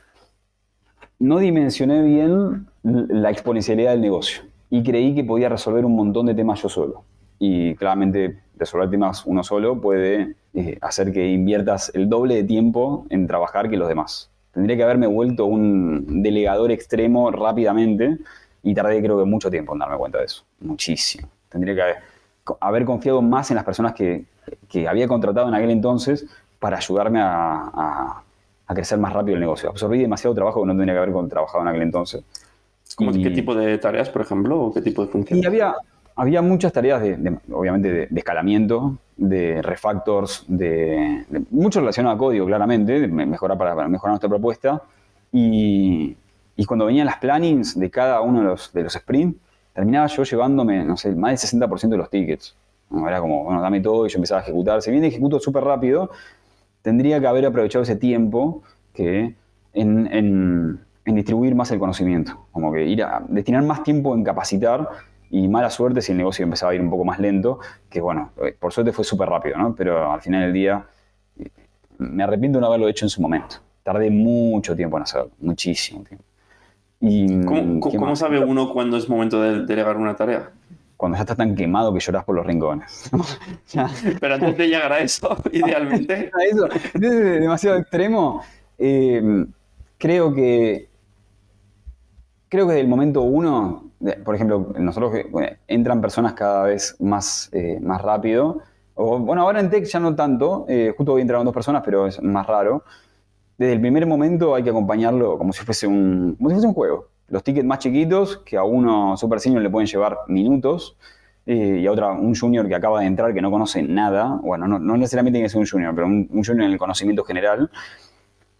no dimensioné bien la exponencialidad del negocio y creí que podía resolver un montón de temas yo solo. Y claramente resolver temas uno solo puede eh, hacer que inviertas el doble de tiempo en trabajar que los demás. Tendría que haberme vuelto un delegador extremo rápidamente y tardé creo que mucho tiempo en darme cuenta de eso. Muchísimo. Tendría que haber, confiado más en las personas que, había contratado en aquel entonces para ayudarme a, crecer más rápido el negocio. Absorbí demasiado trabajo que no tendría que haber trabajado en aquel entonces. ¿Qué tipo de tareas, por ejemplo, o qué tipo de funciones? Y había, había muchas tareas, de, obviamente, de, escalamiento, de refactors, de, mucho relacionado a código, claramente, de mejorar para, mejorar nuestra propuesta. Y, y, cuando venían las plannings de cada uno de los, de los sprints, terminaba yo llevándome, no sé, más del 60% de los tickets. Era como, bueno, dame todo y yo empezaba a ejecutar. Si bien ejecuto súper rápido, tendría que haber aprovechado ese tiempo que en en distribuir más el conocimiento, como que ir a destinar más tiempo en capacitar y mala suerte si el negocio empezaba a ir un poco más lento, que bueno, eh, por suerte fue súper rápido, ¿no? Pero al final del día eh, me arrepiento de no haberlo hecho en su momento. Tardé mucho tiempo en hacerlo, muchísimo tiempo. Y, ¿Cómo, sabe uno cuándo es momento de delegar una tarea? Cuando ya estás tan quemado que lloras por los rincones. Pero antes de llegar a eso, idealmente. a eso, es demasiado extremo. Eh, creo que creo que desde el momento uno, por ejemplo, nosotros entran personas cada vez más, eh, más rápido. O, bueno, ahora en Tech ya no tanto, eh, justo hoy entraron dos personas, pero es más raro. Desde el primer momento hay que acompañarlo como si fuese un, como si fuese un juego. Los tickets más chiquitos, que a uno super senior le pueden llevar minutos, eh, y a otra, un junior que acaba de entrar, que no conoce nada, bueno, no, no necesariamente tiene que ser un junior, pero un, un, junior en el conocimiento general,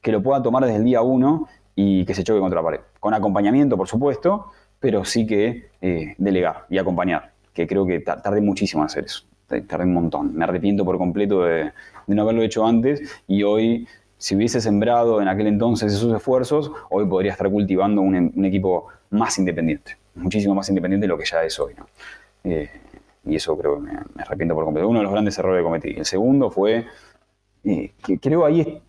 que lo pueda tomar desde el día uno y que se choque contra la pared. Con acompañamiento, por supuesto, pero sí que eh, delegar y acompañar, que creo que tardé muchísimo en hacer eso. Tardé un montón. Me arrepiento por completo de, no haberlo hecho antes y hoy, si hubiese sembrado en aquel entonces esos esfuerzos, hoy podría estar cultivando un, equipo más independiente, muchísimo más independiente de lo que ya es hoy. Eh, y eso creo que me, arrepiento por completo. Uno de los grandes errores que cometí. El segundo fue, eh, que creo ahí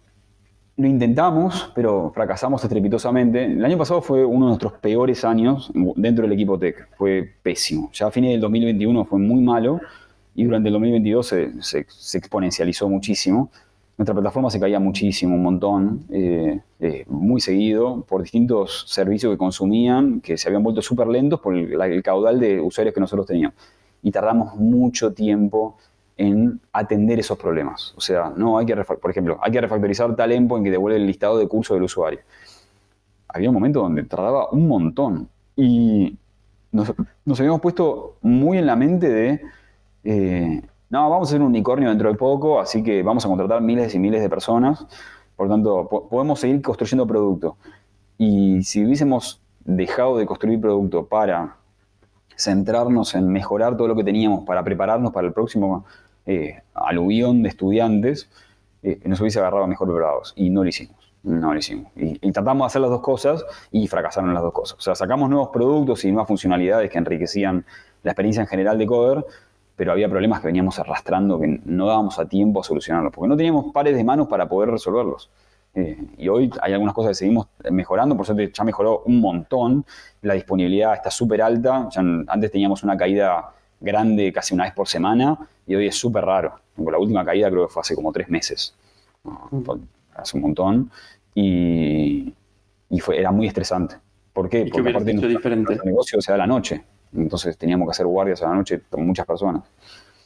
lo intentamos, pero fracasamos estrepitosamente. El año pasado fue uno de nuestros peores años dentro del equipo Tech. Fue pésimo. Ya a fines del 2021 fue muy malo y durante el 2022 se, exponencializó muchísimo. Nuestra plataforma se caía muchísimo, un montón, eh, eh, muy seguido, por distintos servicios que consumían, que se habían vuelto súper lentos por el caudal de usuarios que nosotros teníamos. Y tardamos mucho tiempo en atender esos problemas. O sea, no hay que, por ejemplo, hay que refactorizar tal en que devuelve el listado de curso del usuario. Había un momento donde tardaba un montón y nos, habíamos puesto muy en la mente de, eh, no, vamos a hacer un unicornio dentro de poco, así que vamos a contratar miles y miles de personas, por tanto, podemos seguir construyendo producto. Y si hubiésemos dejado de construir producto para centrarnos en mejorar todo lo que teníamos para prepararnos para el próximo eh, aluvión de estudiantes, eh, nos hubiese agarrado mejor preparados. Y no lo hicimos. No lo hicimos. Y, de hacer las dos cosas y fracasaron las dos cosas. O sea, sacamos nuevos productos y nuevas funcionalidades que enriquecían la experiencia en general de Coder, pero había problemas que veníamos arrastrando que no dábamos a tiempo a solucionarlos, porque no teníamos pares de manos para poder resolverlos. Eh, y hoy hay algunas cosas que seguimos mejorando, por suerte ya mejoró un montón, la disponibilidad está súper alta, antes teníamos una caída grande casi una vez por semana y hoy es súper raro. La última caída creo que fue hace como tres meses, hace un montón, y, y fue, era muy estresante. ¿Por qué? Porque aparte el negocio se da a la noche, entonces teníamos que hacer guardias a la noche con muchas personas.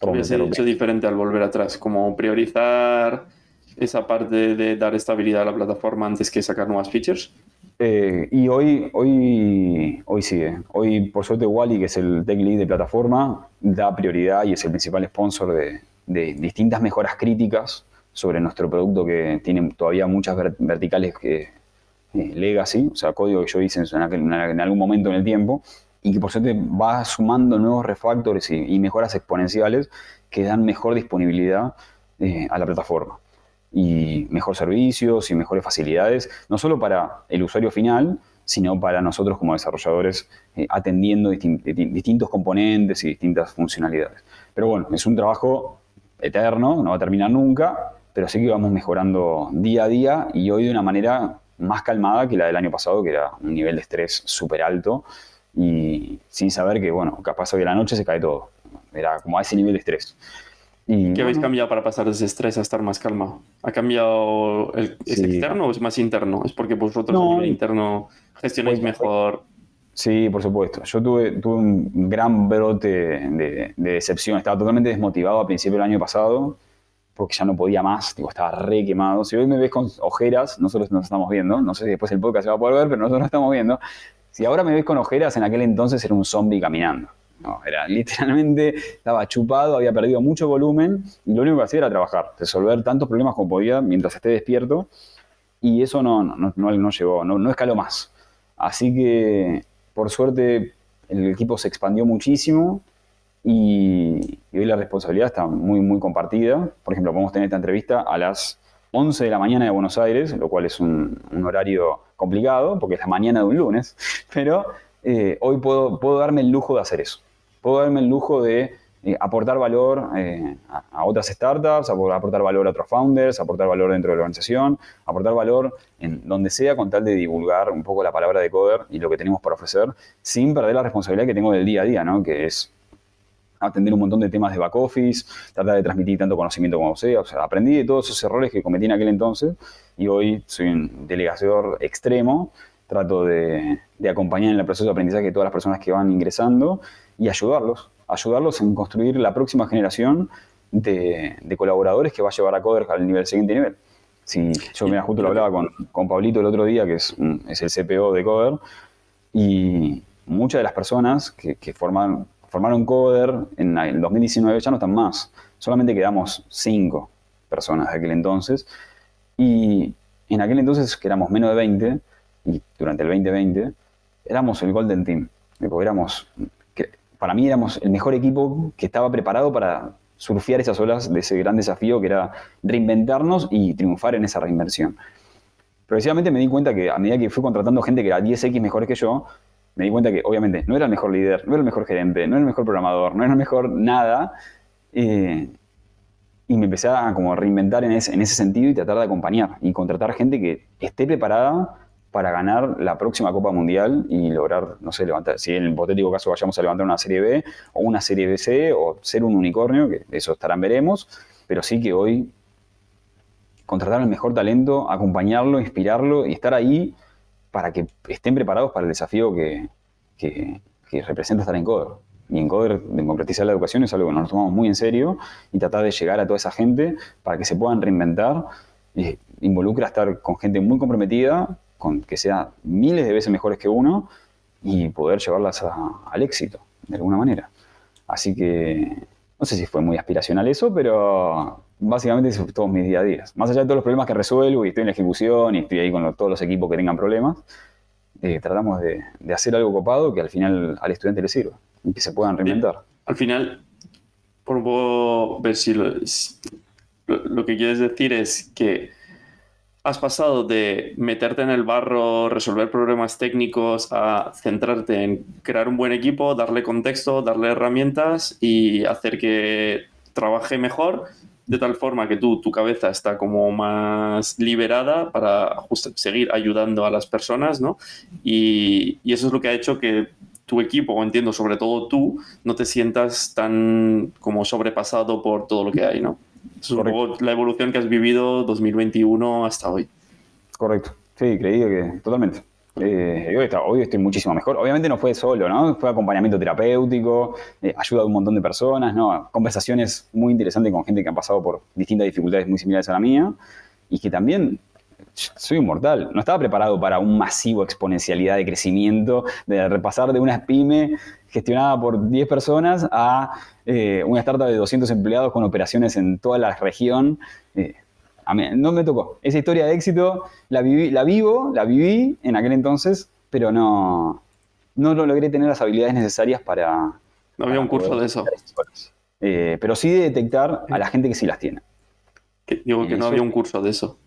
¿Qué hubiese hecho diferente al volver atrás? Como priorizar esa parte de dar estabilidad a la plataforma antes que sacar nuevas features? Eh, y hoy, hoy, hoy sigue. Hoy, por suerte, Wally, que es el tech lead de plataforma, da prioridad y es el principal sponsor de, distintas mejoras críticas sobre nuestro producto que tiene todavía muchas verticales que, eh, legacy, o sea, código que yo hice en, algún momento en el tiempo, y que por suerte va sumando nuevos refactores y, mejoras exponenciales que dan mejor disponibilidad eh, a la plataforma y mejor servicios y mejores facilidades, no solo para el usuario final, sino para nosotros como desarrolladores eh, atendiendo distintos componentes y distintas funcionalidades. Pero bueno, es un trabajo eterno, no va a terminar nunca, pero sí que vamos mejorando día a día y hoy de una manera más calmada que la del año pasado, que era un nivel de estrés súper alto y sin saber que, bueno, capaz hoy a la noche se cae todo. Era como a ese nivel de estrés. Y, ¿Qué habéis cambiado para pasar de ese estrés a estar más calmado? ¿Ha cambiado el, es externo o es más interno? ¿Es porque vosotros a nivel interno gestionáis pues, mejor? Sí, por supuesto. Yo tuve, tuve un gran brote de, de, decepción. Estaba totalmente desmotivado a principio del año pasado porque ya no podía más, digo, estaba re quemado. Si hoy me ves con ojeras, nosotros nos estamos viendo, no sé si después el podcast se va a poder ver, pero nosotros nos estamos viendo. Si ahora me ves con ojeras, en aquel entonces era un zombie caminando. No, era literalmente, estaba chupado, había perdido mucho volumen y lo único que hacía era trabajar, resolver tantos problemas como podía mientras esté despierto y eso no, no, no, no llegó, no, no escaló más. Así que, por suerte, el equipo se expandió muchísimo y, hoy la responsabilidad está muy, muy compartida. Por ejemplo, podemos tener esta entrevista a las 11 de la mañana de Buenos Aires, lo cual es un, horario complicado porque es la mañana de un lunes, pero eh, hoy puedo, puedo darme el lujo de hacer eso. Puedo darme el lujo de eh, aportar valor eh, a, otras startups, aportar valor a otros founders, aportar valor dentro de la organización, aportar valor en donde sea con tal de divulgar un poco la palabra de Coder y lo que tenemos para ofrecer, sin perder la responsabilidad que tengo del día a día, ¿no? que es atender un montón de temas de back office, tratar de transmitir tanto conocimiento como sea. O sea, aprendí de todos esos errores que cometí en aquel entonces y hoy soy un delegador extremo. Trato de, acompañar en el proceso de aprendizaje de todas las personas que van ingresando y ayudarlos, ayudarlos en construir la próxima generación de, colaboradores que va a llevar a Coder al nivel siguiente nivel. Si, yo me justo lo hablaba con, con Pablito el otro día, que es, es el CPO de Coder, y muchas de las personas que, que formaron Coder en el 2019 ya no están más. Solamente quedamos cinco personas de aquel entonces. Y en aquel entonces, que éramos menos de 20, y durante el 2020, éramos el Golden Team. Éramos, para mí éramos el mejor equipo que estaba preparado para surfear esas olas de ese gran desafío que era reinventarnos y triunfar en esa reinversión. Progresivamente me di cuenta que a medida que fui contratando gente que era 10x mejores que yo, me di cuenta que obviamente no era el mejor líder, no era el mejor gerente, no era el mejor programador, no era el mejor nada. Eh, y me empecé a como reinventar en ese, en ese sentido y tratar de acompañar y contratar gente que esté preparada para ganar la próxima Copa Mundial y lograr, no sé, levantar, si en el hipotético caso vayamos a levantar una serie B o una serie BC o ser un unicornio, que eso estarán veremos, pero sí que hoy contratar al mejor talento, acompañarlo, inspirarlo y estar ahí para que estén preparados para el desafío que, representa estar en Coder. Y en Coder, democratizar la educación es algo que nos tomamos muy en serio y tratar de llegar a toda esa gente para que se puedan reinventar. involucra estar con gente muy comprometida, con que sea miles de veces mejores que uno y poder llevarlas al éxito, de alguna manera. Así que no sé si fue muy aspiracional eso, pero básicamente eso todos mis día a día. Más allá de todos los problemas que resuelvo y estoy en la ejecución y estoy ahí con todos los equipos que tengan problemas, eh, tratamos de, hacer algo copado que al final al estudiante le sirva y que se puedan reinventar. Al final, por ver si lo, lo que quieres decir es que has pasado de meterte en el barro, resolver problemas técnicos, a centrarte en crear un buen equipo, darle contexto, darle herramientas y hacer que trabaje mejor de tal forma que tú, tu cabeza está como más liberada para seguir ayudando a las personas, ¿no? Y, eso es lo que ha hecho que tu equipo, o entiendo sobre todo tú, no te sientas tan como sobrepasado por todo lo que hay, ¿no? Es la evolución que has vivido 2021 hasta hoy. Correcto, sí, creí que totalmente. Eh, hoy, estoy muchísimo mejor. Obviamente no fue solo, ¿no? Fue acompañamiento terapéutico, eh, ayuda de un montón de personas, ¿no? Conversaciones muy interesantes con gente que han pasado por distintas dificultades muy similares a la mía y que también soy un mortal. No estaba preparado para un masivo exponencialidad de crecimiento, de repasar de una pyme gestionada por 10 personas a eh, una startup de 200 empleados con operaciones en toda la región no me tocó. Esa historia de éxito la, viví, la vivo, la viví en aquel entonces, pero no, no lo logré tener las habilidades necesarias para... No había un curso de eso. Eh, pero sí de detectar a la gente que sí las tiene. digo que no había un curso de eso.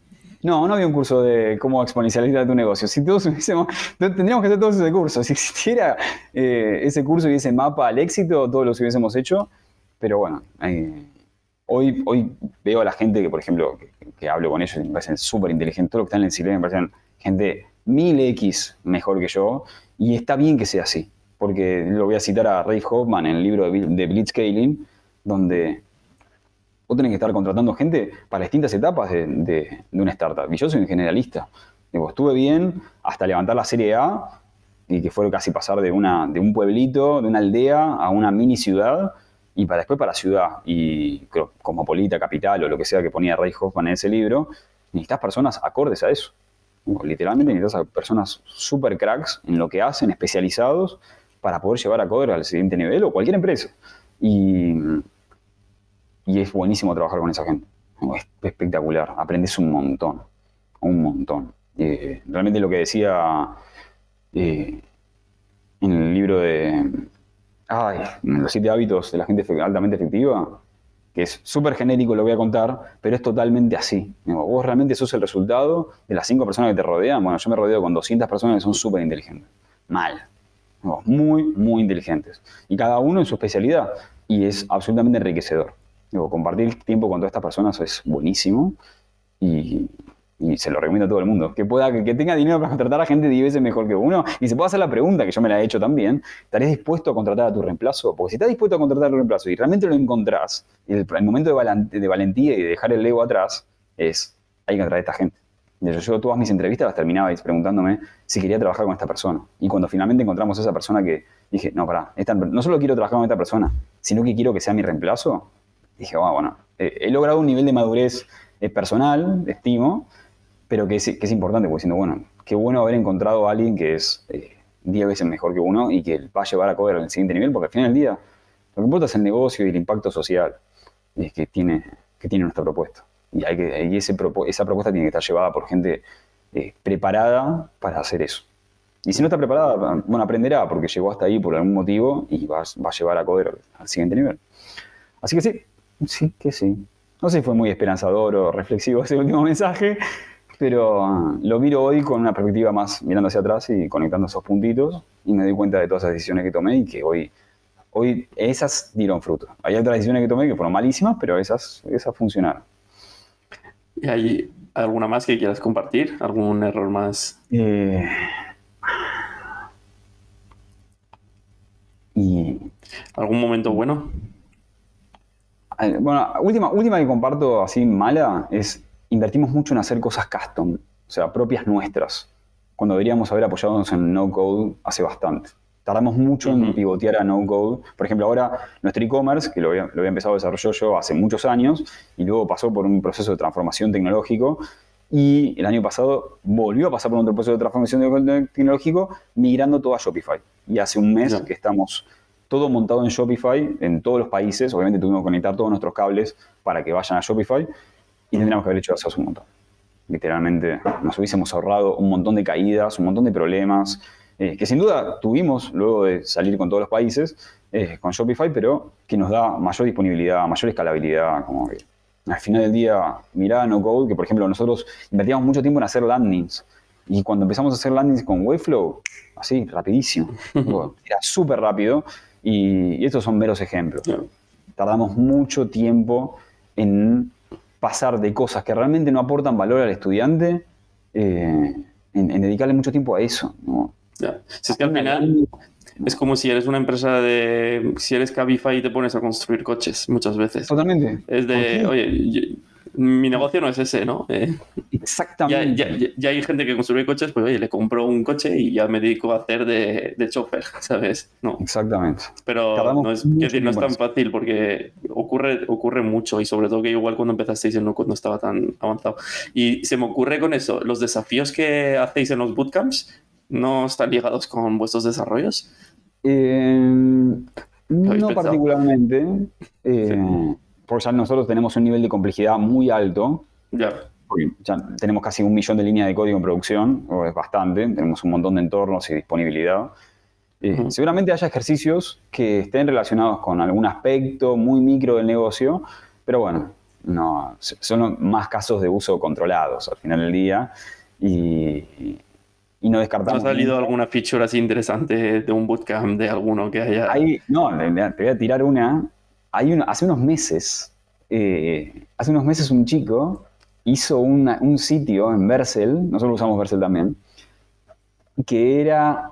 No, no había un curso de cómo exponencializar tu negocio. Si todos hubiésemos, tendríamos que hacer todos ese curso. Si existiera eh, ese curso y ese mapa al éxito, todos los hubiésemos hecho. Pero bueno, Hoy, veo a la gente que, por ejemplo, que, hablo con ellos y me parecen súper inteligentes, todo lo que están en el silencio me parecen gente mil X mejor que yo, y está bien que sea así, porque lo voy a citar a Ray Hoffman en el libro de, de Blitzscaling, donde vos tenés que estar contratando gente para distintas etapas de, una startup. Y yo soy un generalista. Estuve bien hasta levantar la serie A y que fue casi pasar de, un pueblito, de una aldea a una mini ciudad y para después para ciudad y cosmopolita, capital o lo que sea que ponía Ray Hoffman en ese libro, necesitas personas acordes a eso. Literalmente necesitas a personas super cracks en lo que hacen, especializados, para poder llevar a Coder al siguiente nivel o cualquier empresa. Y, y es buenísimo trabajar con esa gente. Es espectacular, aprendes un montón, un montón. Eh, realmente lo que decía eh, en el libro de Los siete hábitos de la gente altamente efectiva, que es súper genérico lo voy a contar, pero es totalmente así. Vos realmente sos el resultado de las cinco personas que te rodean. Bueno, yo me rodeo con 200 personas que son súper inteligentes. Mal. Muy, muy inteligentes. Y cada uno en su especialidad. Y es absolutamente enriquecedor. Compartir tiempo con todas estas personas es buenísimo. Y, y se lo recomiendo a todo el mundo, que pueda, que, tenga dinero para contratar a gente 10 veces mejor que uno, y se puede hacer la pregunta, que yo me la he hecho también, ¿estarías dispuesto a contratar a tu reemplazo? Porque si estás dispuesto a contratar a tu reemplazo y realmente lo encontrás, el, el momento de, valentía y de dejar el ego atrás es, hay que contratar a esta gente. Yo, yo todas mis entrevistas las terminaba preguntándome si quería trabajar con esta persona. Y cuando finalmente encontramos a esa persona que dije, no, pará, no solo quiero trabajar con esta persona, sino que quiero que sea mi reemplazo, dije, bueno, he logrado un nivel de madurez eh, personal, estimo, pero que es, que es importante, porque diciendo, bueno, qué bueno haber encontrado a alguien que es 10 eh, veces mejor que uno y que va a llevar a Coder al siguiente nivel, porque al final del día lo que importa es el negocio y el impacto social que tiene, que tiene nuestra propuesta. Y, hay que, esa propuesta tiene que estar llevada por gente eh, preparada para hacer eso. Y si no está preparada, bueno, aprenderá porque llegó hasta ahí por algún motivo y va, va a llevar a Coder al siguiente nivel. Así que sí, sí que sí. No sé si fue muy esperanzador o reflexivo ese último mensaje, pero ah, lo miro hoy con una perspectiva más mirando hacia atrás y conectando esos puntitos y me doy cuenta de todas esas decisiones que tomé y que hoy, hoy esas dieron fruto. Hay otras decisiones que tomé que fueron malísimas, pero esas, esas funcionaron. ¿Y hay alguna más que quieras compartir? ¿Algún error más? Eh, y... ¿Algún momento bueno? Bueno, última, última que comparto así mala es invertimos mucho en hacer cosas custom, o sea, propias nuestras, cuando deberíamos haber apoyado en no code hace bastante. Tardamos mucho en pivotear a no code. Por ejemplo, ahora nuestro e-commerce, que lo había, lo había empezado a desarrollar yo hace muchos años y luego pasó por un proceso de transformación tecnológico y el año pasado volvió a pasar por otro proceso de transformación tecnológico migrando todo a Shopify. Y hace un mes que estamos todo montado en Shopify en todos los países. Obviamente tuvimos que conectar todos nuestros cables para que vayan a Shopify. Y tendríamos que haber hecho eso hace un montón. Literalmente nos hubiésemos ahorrado un montón de caídas, un montón de problemas, eh, que sin duda tuvimos luego de salir con todos los países eh, con Shopify, pero que nos da mayor disponibilidad, mayor escalabilidad, como que al final del día, mirá no code, que por ejemplo nosotros invertíamos mucho tiempo en hacer landings, y cuando empezamos a hacer landings con Webflow, así, rapidísimo, era súper rápido, y, estos son meros ejemplos. Tardamos mucho tiempo en pasar de cosas que realmente no aportan valor al estudiante eh, en, dedicarle mucho tiempo a eso. Si es que al final es como si eres una empresa de. Si eres Cabify y te pones a construir coches muchas veces. Totalmente. Es de, oye, mi negocio no es ese, ¿no? Eh, Exactamente. Ya, hay gente que construye coches, pues oye, le compro un coche y ya me dedico a hacer de, de chofer, ¿sabes? No. Exactamente. Pero no es, decir, no es tan fácil porque ocurre, ocurre mucho y sobre todo que igual cuando empezasteis no estaba tan avanzado. Y se me ocurre con eso, los desafíos que hacéis en los bootcamps no están ligados con vuestros desarrollos. Eh, no particularmente. Eh, porque ya nosotros tenemos un nivel de complejidad muy alto. Ya. Ya tenemos casi un millón de líneas de código en producción, o es bastante, tenemos un montón de entornos y disponibilidad. Eh, seguramente haya ejercicios que estén relacionados con algún aspecto muy micro del negocio, pero bueno, no, son más casos de uso controlados al final del día y, y no descartamos. ¿Ha salido alguna feature así interesante de un bootcamp de alguno que haya? Ahí, no, te voy a tirar una hay hace unos meses, eh, hace unos meses un chico hizo un sitio en Vercel, nosotros usamos Vercel también, que era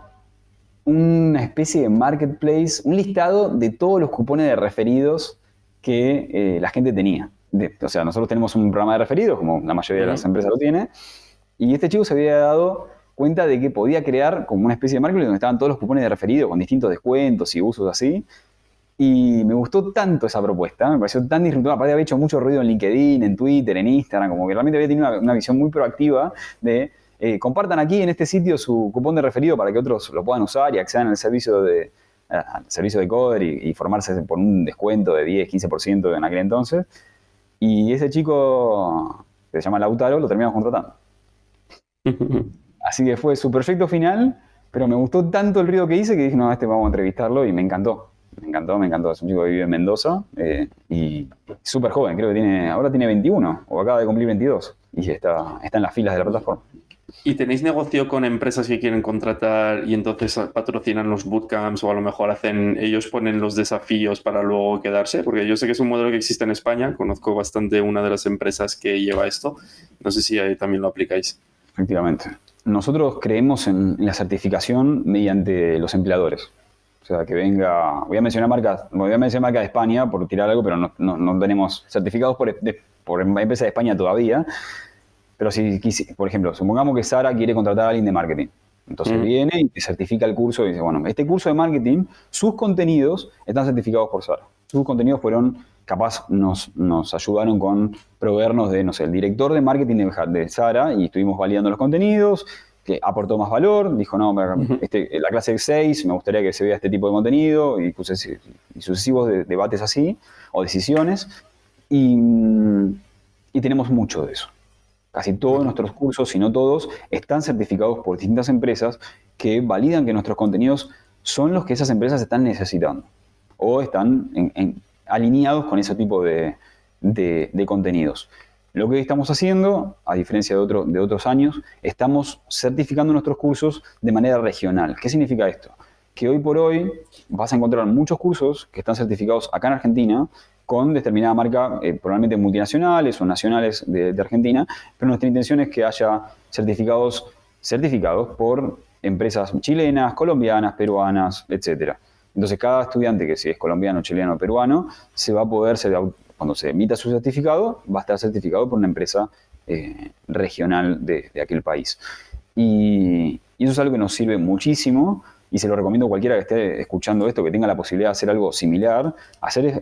una especie de marketplace, un listado de todos los cupones de referidos que eh, la gente tenía. o sea, nosotros tenemos un programa de referidos, como la mayoría de las empresas lo tiene, y este chico se había dado cuenta de que podía crear como una especie de marketplace donde estaban todos los cupones de referido con distintos descuentos y usos así. Y me gustó tanto esa propuesta, me pareció tan disruptiva. Aparte, había hecho mucho ruido en LinkedIn, en Twitter, en Instagram, como que realmente había tenido una visión muy proactiva de eh, compartan aquí en este sitio su cupón de referido para que otros lo puedan usar y accedan al servicio de, al servicio de Coder y, formarse por un descuento de 10, 15% en aquel entonces. Y ese chico, que se llama Lautaro, lo terminamos contratando. Así que fue su proyecto final, pero me gustó tanto el ruido que hice que dije, no, este vamos a entrevistarlo y me encantó. Me encantó, me encantó. Es un chico que vive en Mendoza eh, y súper joven, creo que tiene, ahora tiene 21 o acaba de cumplir 22 y está, está en las filas de la plataforma. ¿Y tenéis negocio con empresas que quieren contratar y entonces patrocinan los bootcamps o a lo mejor hacen, ellos ponen los desafíos para luego quedarse? Porque yo sé que es un modelo que existe en España, conozco bastante una de las empresas que lleva esto. No sé si ahí también lo aplicáis. Efectivamente. Nosotros creemos en la certificación mediante los empleadores. O sea, que venga, voy a mencionar marcas, voy a mencionar marca de España por tirar algo, pero no, no, tenemos certificados por, por empresas de España todavía pero si, por ejemplo, supongamos que Sara quiere contratar a alguien de marketing. Entonces mm. viene y te certifica el curso y dice, bueno, este curso de marketing, sus contenidos están certificados por Sara. Sus contenidos fueron, capaz nos, nos ayudaron con proveernos de, no sé, el director de marketing de, de Sara y estuvimos validando los contenidos, que aportó más valor, dijo, no, este, la clase 6 me gustaría que se vea este tipo de contenido y, y sucesivos debates así o decisiones. Y, y tenemos mucho de eso. Casi todos nuestros cursos, si no todos, están certificados por distintas empresas que validan que nuestros contenidos son los que esas empresas están necesitando o están alineados con ese tipo de, contenidos. Lo que estamos haciendo, a diferencia de, de otros años, estamos certificando nuestros cursos de manera regional. ¿Qué significa esto? Que hoy por hoy vas a encontrar muchos cursos que están certificados acá en Argentina con determinada marca, eh, probablemente multinacionales o nacionales de, Argentina, pero nuestra intención es que haya certificados certificados por empresas chilenas, colombianas, peruanas, etc. Entonces, cada estudiante que si es colombiano, chileno o peruano, se va a poder, cuando se emita su certificado, va a estar certificado por una empresa eh, regional de, aquel país. Y, eso es algo que nos sirve muchísimo y se lo recomiendo a cualquiera que esté escuchando esto, que tenga la posibilidad de hacer algo similar, hacer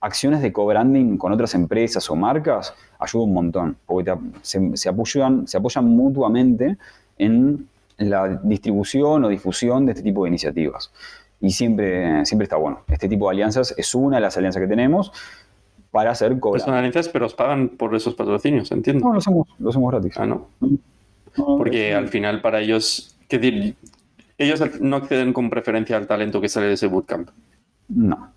acciones de co-branding con otras empresas o marcas ayuda un montón, porque se, apoyan, se apoyan mutuamente en la distribución o difusión de este tipo de iniciativas. Y siempre, siempre está bueno. Este tipo de alianzas es una de las alianzas que tenemos para hacer co Son alianzas, pero os pagan por esos patrocinios, entiendo. No, lo hacemos, lo hacemos gratis. Ah, ¿no? Porque al final para ellos, ¿qué ellos no acceden con preferencia al talento que sale de ese bootcamp. No.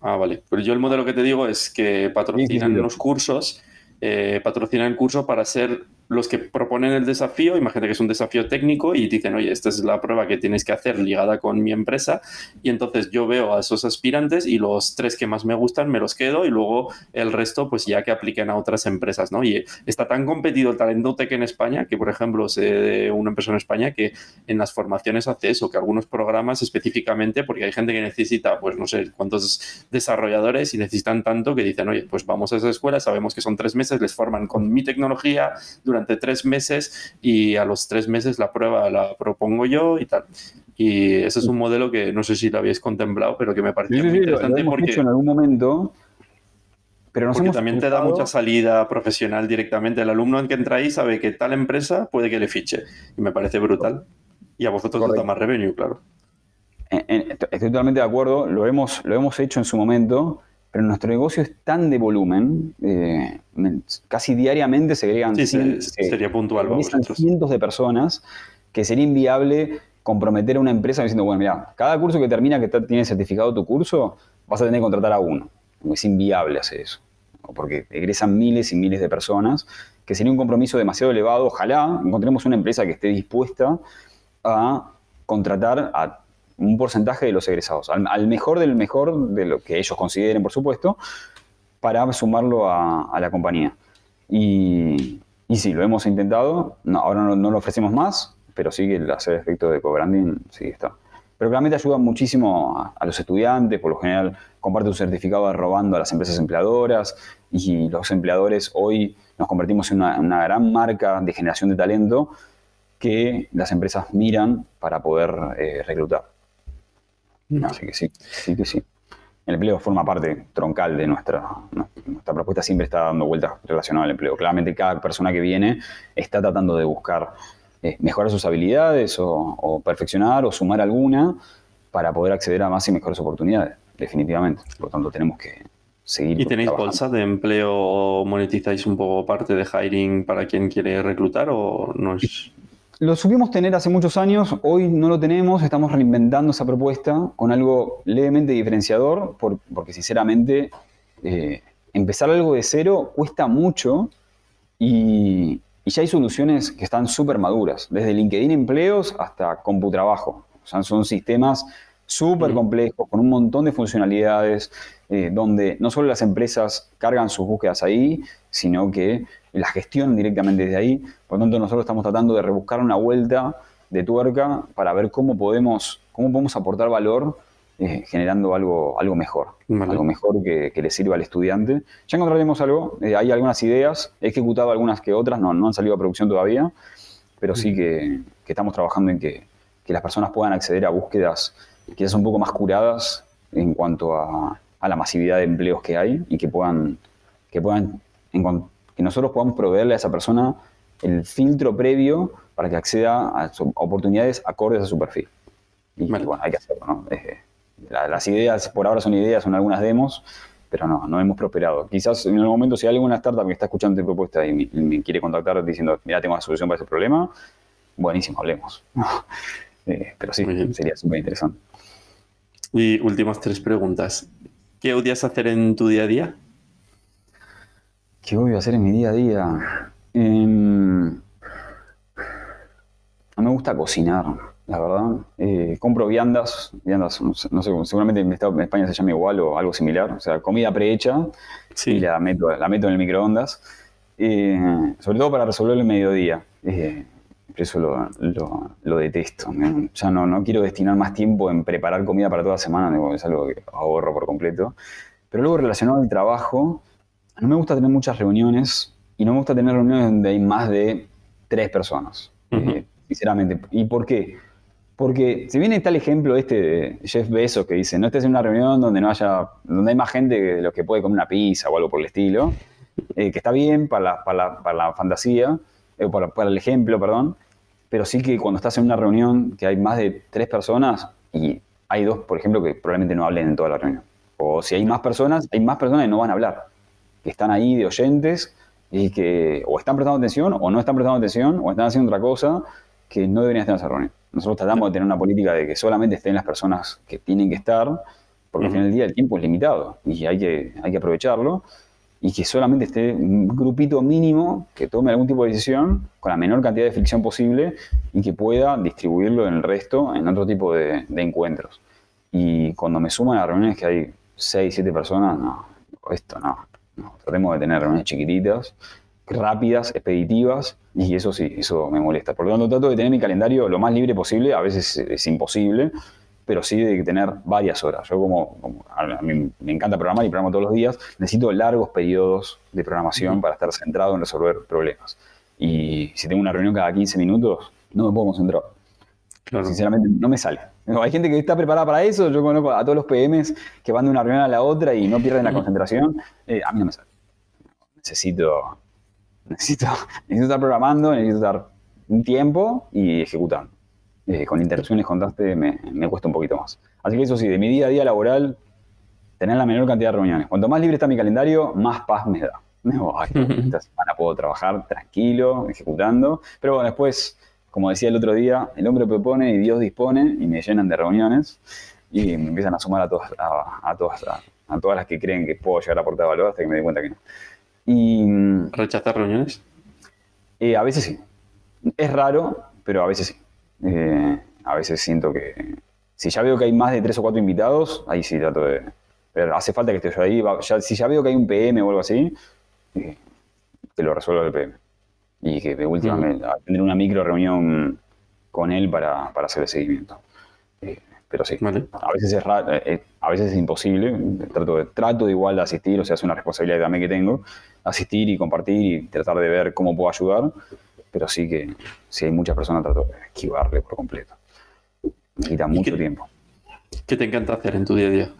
Ah, vale. Pero yo el modelo que te digo es que patrocinan los cursos, eh, patrocinan el curso para ser los que proponen el desafío, imagínate que es un desafío técnico y dicen, oye, esta es la prueba que tienes que hacer ligada con mi empresa. Y entonces yo veo a esos aspirantes y los tres que más me gustan me los quedo y luego el resto, pues ya que apliquen a otras empresas, ¿no? Y está tan competido el talento tech en España que, por ejemplo, sé de una empresa en España que en las formaciones hace eso, que algunos programas específicamente, porque hay gente que necesita, pues no sé cuántos desarrolladores y necesitan tanto que dicen, oye, pues vamos a esa escuela, sabemos que son tres meses, les forman con mi tecnología durante durante tres meses y a los tres meses la prueba la propongo yo y tal. Y ese es un modelo que no sé si lo habéis contemplado, pero que me parece muy interesante porque... en algún momento pero porque también te da mucha salida profesional directamente. El alumno en que entra ahí sabe que tal empresa puede que le fiche. Y me parece brutal. Y a vosotros os da más revenue, claro. Estoy totalmente de acuerdo. Lo hemos, lo hemos hecho en su momento pero nuestro negocio es tan de volumen, eh, casi diariamente se agregan sí, sería puntual, cientos de personas que sería inviable comprometer a una empresa diciendo, bueno, mira, cada curso que termina que tiene certificado tu curso, vas a tener que contratar a uno. Es inviable hacer eso, porque egresan miles y miles de personas, que sería un compromiso demasiado elevado. Ojalá encontremos una empresa que esté dispuesta a contratar a un porcentaje de los egresados, al, mejor del mejor de lo que ellos consideren, por supuesto, para sumarlo a, la compañía. Y, y sí, lo hemos intentado. No, ahora no, lo ofrecemos más, pero sí que el hacer efecto de co-branding sí está. Pero claramente ayuda muchísimo a, los estudiantes, por lo general comparte un certificado robando a las empresas empleadoras y los empleadores hoy nos convertimos en una, gran marca de generación de talento que las empresas miran para poder eh, reclutar. Así que sí, sí que sí. El empleo forma parte troncal de nuestra, nuestra propuesta, siempre está dando vueltas relacionadas al empleo. Claramente cada persona que viene está tratando de buscar eh, mejorar sus habilidades o, perfeccionar o sumar alguna para poder acceder a más y mejores oportunidades, definitivamente. Por lo tanto, tenemos que seguir. ¿Y tenéis bolsas de empleo o monetizáis un poco parte de hiring para quien quiere reclutar o no es...? Lo subimos tener hace muchos años, hoy no lo tenemos, estamos reinventando esa propuesta con algo levemente diferenciador, porque sinceramente eh, empezar algo de cero cuesta mucho y, y ya hay soluciones que están súper maduras, desde LinkedIn Empleos hasta CompuTrabajo. O sea, son sistemas súper complejos, con un montón de funcionalidades, eh, donde no solo las empresas cargan sus búsquedas ahí, sino que las gestionan directamente desde ahí. Por lo tanto, nosotros estamos tratando de rebuscar una vuelta de tuerca para ver cómo podemos, cómo podemos aportar valor eh, generando algo, algo mejor, algo mejor que, le sirva al estudiante. Ya encontraremos algo, eh, hay algunas ideas, he ejecutado algunas que otras, no, no han salido a producción todavía, pero sí que, estamos trabajando en que, las personas puedan acceder a búsquedas quizás un poco más curadas en cuanto a, la masividad de empleos que hay y que puedan, que puedan que nosotros podamos proveerle a esa persona el filtro previo para que acceda a oportunidades acordes a su perfil. Y bueno, hay que hacerlo, ¿no? las ideas por ahora son ideas, son algunas demos, pero no, no hemos prosperado. Quizás en algún momento si hay alguna startup que está escuchando tu propuesta y me, quiere contactar diciendo, mira, tengo una solución para ese problema, buenísimo, hablemos. Eh, pero sí, sería súper interesante. Y últimas tres preguntas. ¿Qué odias hacer en tu día a día? ¿Qué odio hacer en mi día a día? Em, no me gusta cocinar la verdad. Eh, compro viandas, viandas, no sé, seguramente en, España se llama igual o algo similar, o sea, comida prehecha y la meto, la meto en el microondas, eh, sobre todo para resolver el mediodía. Eh, eso lo, detesto. Ya no, no quiero destinar más tiempo en preparar comida para toda la semana, es algo que ahorro por completo. Pero luego relacionado al trabajo, no me gusta tener muchas reuniones y no me gusta tener reuniones donde hay más de tres personas. sinceramente. ¿Y por qué? Porque si viene tal ejemplo este de Jeff Bezos que dice, no estés en una reunión donde no haya, donde hay más gente de los que puede comer una pizza o algo por el estilo, eh, que está bien para la, fantasía, eh, para, el ejemplo, perdón, pero sí que cuando estás en una reunión que hay más de tres personas y hay dos, por ejemplo, que probablemente no hablen en toda la reunión. O si hay más personas, hay más personas que no van a hablar, que están ahí de oyentes y que o están prestando atención o no están prestando atención o están haciendo otra cosa que no deberían estar en esa reunión. Nosotros tratamos de tener una política de que solamente estén las personas que tienen que estar, porque al final del día el tiempo es limitado y hay que, hay que aprovecharlo, y que solamente esté un grupito mínimo que tome algún tipo de decisión con la menor cantidad de fricción posible y que pueda distribuirlo en el resto en otro tipo de, encuentros. Y cuando me suman a reuniones que hay 6, 7 personas, no, esto no, no. Tratemos de tener reuniones chiquititas rápidas, expeditivas, y eso sí, eso me molesta. Por lo tanto, trato de tener mi calendario lo más libre posible, a veces es imposible, pero sí de tener varias horas. Yo como, a mí me encanta programar y programo todos los días, necesito largos periodos de programación para estar centrado en resolver problemas. Y si tengo una reunión cada 15 minutos, no me puedo concentrar. Sinceramente, no me sale. Hay gente que está preparada para eso. Yo conozco a todos los PMs que van de una reunión a la otra y no pierden la concentración. Eh, a mí no me sale. Necesito necesito, estar programando, necesito estar un tiempo y ejecutando. Eh, con interrupciones contaste me, me, cuesta un poquito más. Así que eso sí, de mi día a día laboral, tener la menor cantidad de reuniones. Cuanto más libre está mi calendario, más paz me da. esta semana puedo trabajar tranquilo, ejecutando. Pero bueno, después, como decía el otro día, el hombre propone y Dios dispone y me llenan de reuniones y me empiezan a sumar a todas, a, todas, a todas las que creen que puedo llegar a aportar valor hasta que me doy cuenta que no. Y, ¿Rechazar reuniones? Eh, a veces sí. Es raro, pero a veces sí. Eh, a veces siento que si ya veo que hay más de tres o cuatro invitados, ahí sí trato de... Pero hace falta que esté yo ahí. si ya veo que hay un PM o algo así, eh, te lo resuelva el PM. Y que de última vez tener una micro reunión con él para, hacer el seguimiento. Eh, pero sí, a, veces es eh, eh, a veces es imposible. Trato de, trato de igual de asistir, o sea, es una responsabilidad también que tengo, asistir y compartir y tratar de ver cómo puedo ayudar. Pero sí que si hay muchas personas, trato de esquivarle por completo. Me quita mucho tiempo. ¿Qué te encanta hacer en tu día a día?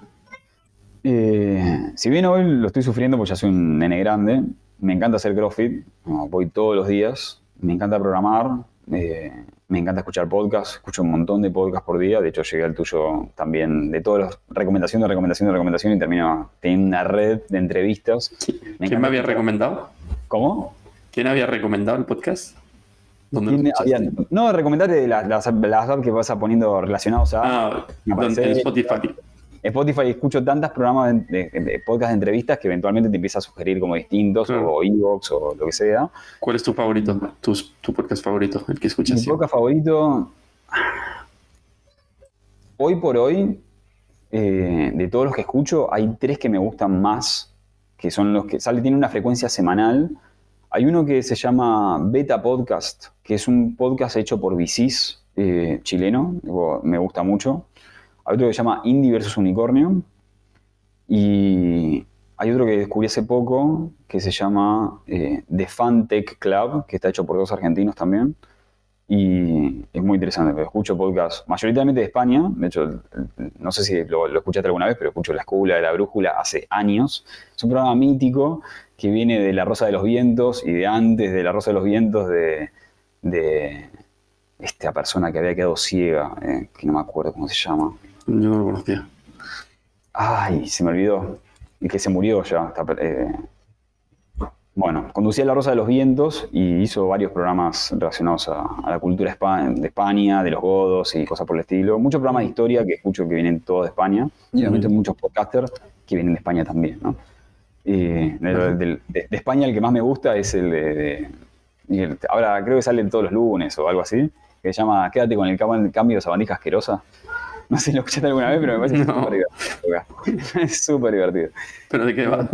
si bien hoy lo estoy sufriendo porque ya soy un nene grande, me encanta hacer CrossFit, voy todos los días, me encanta programar, eh, me encanta escuchar podcasts, escucho un montón de podcasts por día, de hecho llegué al tuyo también de todas las recomendaciones, de recomendación y termino teniendo una red de entrevistas. ¿Quién me había recomendado? ¿Cómo? ¿Quién había recomendado el podcast? no, recomendarte las, las, apps que vas a poniendo relacionados a... Ah, en Spotify. Spotify escucho tantos programas de, podcast de entrevistas que eventualmente te empieza a sugerir como distintos, o Evox o lo que sea. ¿Cuál es tu favorito? Tu, tu podcast favorito, el que escuchas? Mi podcast favorito. Hoy por hoy, eh, de todos los que escucho, hay tres que me gustan más, que son los que sale, tiene una frecuencia semanal. Hay uno que se llama Beta Podcast, que es un podcast hecho por Vicis, eh, chileno, me gusta mucho. Hay otro que se llama Indie versus Unicornio. Y hay otro que descubrí hace poco que se llama eh, The Fan Tech Club, que está hecho por dos argentinos también. Y es muy interesante, escucho podcasts mayoritariamente de España. De hecho, no sé si lo, escuchaste alguna vez, pero escucho La Escula de la Brújula hace años. Es un programa mítico que viene de La Rosa de los Vientos y de antes de La Rosa de los Vientos de, esta persona que había quedado ciega, eh, que no me acuerdo cómo se llama. Yo no lo conocía. Ay, se me olvidó. Y que se murió ya. Eh, bueno, conducía La Rosa de los Vientos y hizo varios programas relacionados a, la cultura de España, de los godos y cosas por el estilo. Muchos programas de historia que escucho que vienen todos de España. Y obviamente muchos podcasters que vienen de España también, ¿no? De, España el que más me gusta es el de, ahora creo que sale todos los lunes o algo así, que se llama Quédate con el cambio de sabandija asquerosa. No sé si lo escuchaste alguna vez, pero me parece súper divertido. Es súper divertido. ¿Pero de qué va?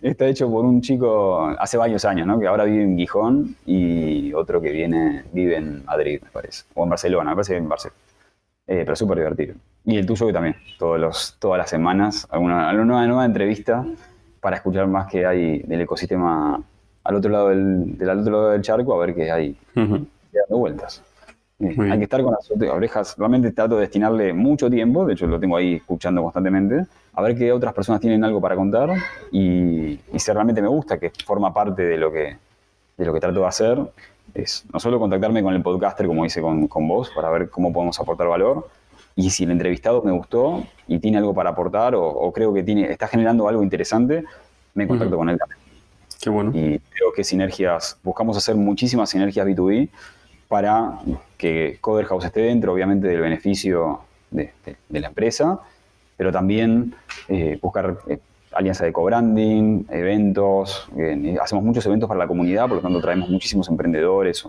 Está hecho por un chico hace varios años, ¿no? Que ahora vive en Gijón y otro que viene, vive en Madrid, me parece. O en Barcelona, me parece que en Barcelona. Eh, pero súper divertido. Y el tuyo que también, todos los, todas las semanas, alguna, alguna nueva, entrevista para escuchar más que hay del ecosistema al otro lado del, otro lado del charco, a ver qué hay dando vueltas hay que estar con las orejas. Realmente trato de destinarle mucho tiempo, de hecho lo tengo ahí escuchando constantemente, a ver qué otras personas tienen algo para contar y, si realmente me gusta, que forma parte de lo que, de lo que trato de hacer, es no solo contactarme con el podcaster como hice con, con vos, para ver cómo podemos aportar valor, y si el entrevistado me gustó y tiene algo para aportar o, creo que tiene, está generando algo interesante, me contacto con él también. Qué bueno. Y creo que sinergias, buscamos hacer muchísimas sinergias B2B para que Coder House esté dentro, obviamente, del beneficio de, la empresa, pero también eh, buscar eh, alianza de co-branding, eventos. Eh, hacemos muchos eventos para la comunidad, por lo tanto traemos muchísimos emprendedores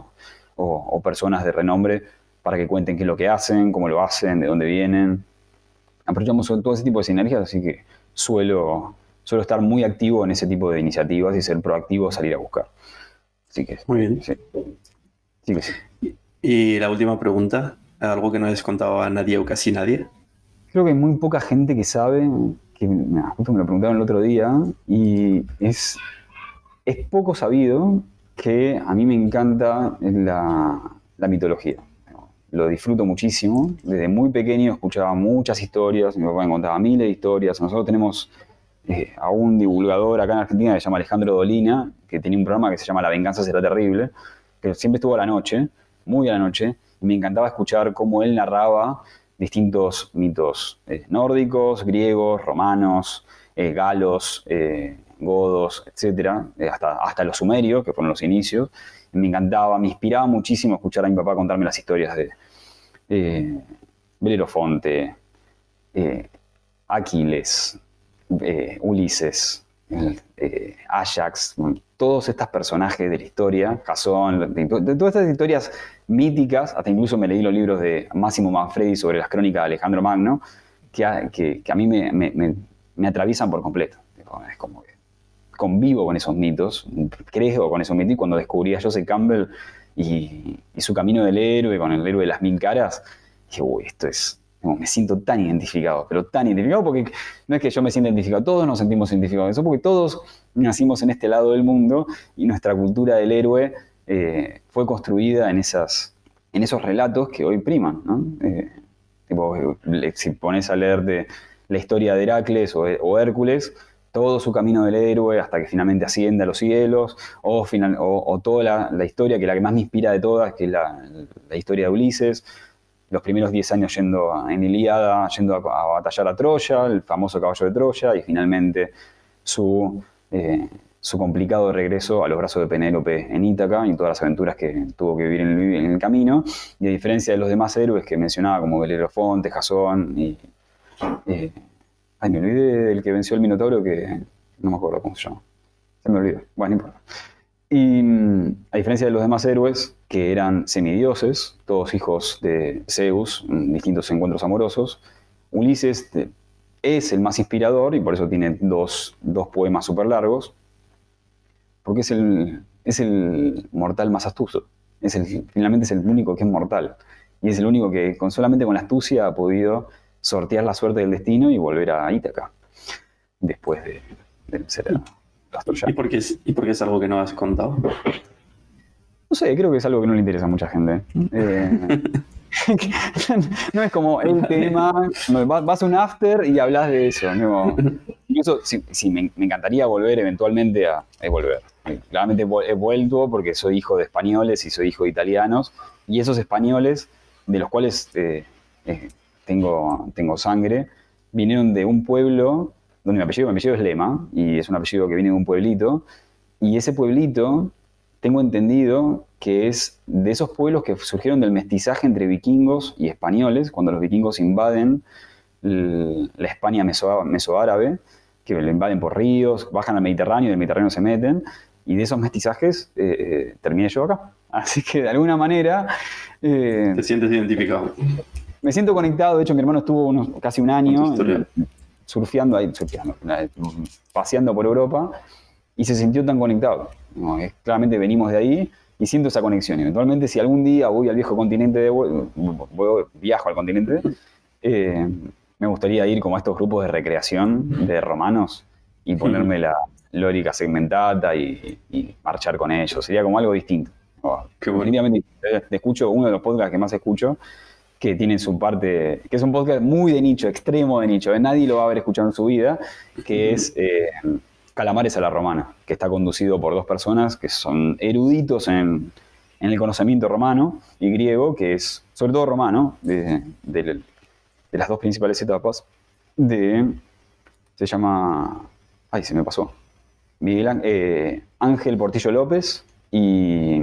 o, personas de renombre para que cuenten qué es lo que hacen, cómo lo hacen, de dónde vienen. Aprovechamos todo ese tipo de sinergias, así que suelo, suelo estar muy activo en ese tipo de iniciativas y ser proactivo, salir a buscar. Así que, muy bien. Sí. Y la última pregunta, algo que no has contado a nadie o casi nadie. Creo que hay muy poca gente que sabe, que justo me lo preguntaron el otro día, y es, es poco sabido que a mí me encanta la, la mitología. Lo disfruto muchísimo. Desde muy pequeño escuchaba muchas historias, mi papá me contaba miles de historias. Nosotros tenemos eh, a un divulgador acá en Argentina que se llama Alejandro Dolina, que tenía un programa que se llama La venganza será terrible, que siempre estuvo a la noche, muy a la noche, y me encantaba escuchar cómo él narraba distintos mitos eh, nórdicos, griegos, romanos, eh, galos, godos, etc., hasta, hasta los sumerios, que fueron los inicios. Me encantaba, me inspiraba muchísimo escuchar a mi papá contarme las historias de Belerofonte, Aquiles, Ulises, eh, Ajax, todos estos personajes de la historia, Jasón, de, todas estas historias míticas, hasta incluso me leí los libros de Máximo Manfredi sobre las crónicas de Alejandro Magno, que a, mí me, me, me, atraviesan por completo. Es como convivo con esos mitos, creo con esos mitos, y cuando descubrí a Joseph Campbell y, su camino del héroe, con el héroe de las mil caras, dije, uy, esto es, me siento tan identificado, pero tan identificado porque no es que yo me sienta identificado, todos nos sentimos identificados, eso porque todos nacimos en este lado del mundo y nuestra cultura del héroe eh, fue construida en, esas, en esos relatos que hoy priman. ¿no? Eh, si pones a leer de la historia de Heracles o, Hércules, todo su camino del héroe hasta que finalmente asciende a los cielos, o, final, o, toda la, historia que la que más me inspira de todas, que es la, historia de Ulises, los primeros 10 años yendo en Ilíada, yendo a, batallar a Troya, el famoso caballo de Troya, y finalmente su, eh, su complicado regreso a los brazos de Penélope en Ítaca y todas las aventuras que tuvo que vivir en el, camino. Y a diferencia de los demás héroes que mencionaba, como Belerofonte, Jasón y. Eh, ay, me olvidé del que venció el Minotauro, que no me acuerdo cómo se llama. Se me olvidó. Bueno, no importa. Y mm, a diferencia de los demás héroes, que eran semidioses, todos hijos de Zeus, en distintos encuentros amorosos, Ulises es el más inspirador y por eso tiene dos, dos poemas súper largos porque es el, es el mortal más astuto. Es el, finalmente es el único que es mortal. Y es el único que con, solamente con la astucia ha podido sortear la suerte del destino y volver a Ítaca. Después de, de ser ¿Y por, qué es, ¿Y por qué es algo que no has contado? No sé, creo que es algo que no le interesa a mucha gente. Eh, no es como el tema, vas a un after y hablas de eso. incluso sí, me, encantaría volver eventualmente a, volver. Claramente he vuelto porque soy hijo de españoles y soy hijo de italianos. Y esos españoles, de los cuales eh, eh, tengo, tengo sangre, vinieron de un pueblo donde mi apellido, mi apellido es Lema y es un apellido que viene de un pueblito. Y ese pueblito, tengo entendido que es de esos pueblos que surgieron del mestizaje entre vikingos y españoles, cuando los vikingos invaden la España mesoárabe, que lo invaden por ríos, bajan al Mediterráneo y del Mediterráneo se meten, y de esos mestizajes eh, eh, terminé yo acá. Así que de alguna manera... Eh, ¿Te sientes identificado? Me siento conectado, de hecho mi hermano estuvo unos, casi un año surfeando ahí, surfeando, paseando por Europa y se sintió tan conectado. claramente venimos de ahí y siento esa conexión. Eventualmente, si algún día voy al viejo continente, de, voy, viajo al continente, eh, me gustaría ir como a estos grupos de recreación de romanos y ponerme la lórica segmentada y, marchar con ellos. Sería como algo distinto. Oh, definitivamente, eh, escucho uno de los podcasts que más escucho que tiene su parte, que es un podcast muy de nicho, extremo de nicho, eh, nadie lo va a haber escuchado en su vida, que es Calamares a la Romana, que está conducido por dos personas que son eruditos en, el conocimiento romano y griego, que es sobre todo romano, de, las dos principales etapas, de, se llama, ay, se me pasó, Miguel eh, Ángel Portillo López y,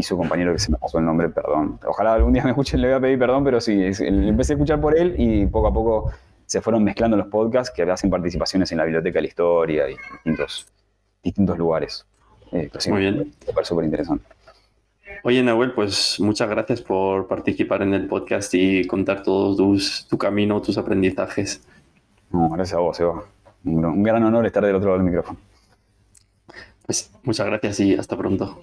su compañero que se me pasó el nombre, perdón. Ojalá algún día me escuchen, le voy a pedir perdón, pero sí, empecé a escuchar por él y poco a poco se fueron mezclando los podcasts que hacen participaciones en la Biblioteca de la Historia y distintos, distintos lugares. Eh, Muy bien. Súper interesante. Oye, Nahuel, pues muchas gracias por participar en el podcast y contar todo tu camino, tus aprendizajes. gracias a vos, Eva. Un, un gran honor estar del otro lado del micrófono. Pues muchas gracias y hasta pronto.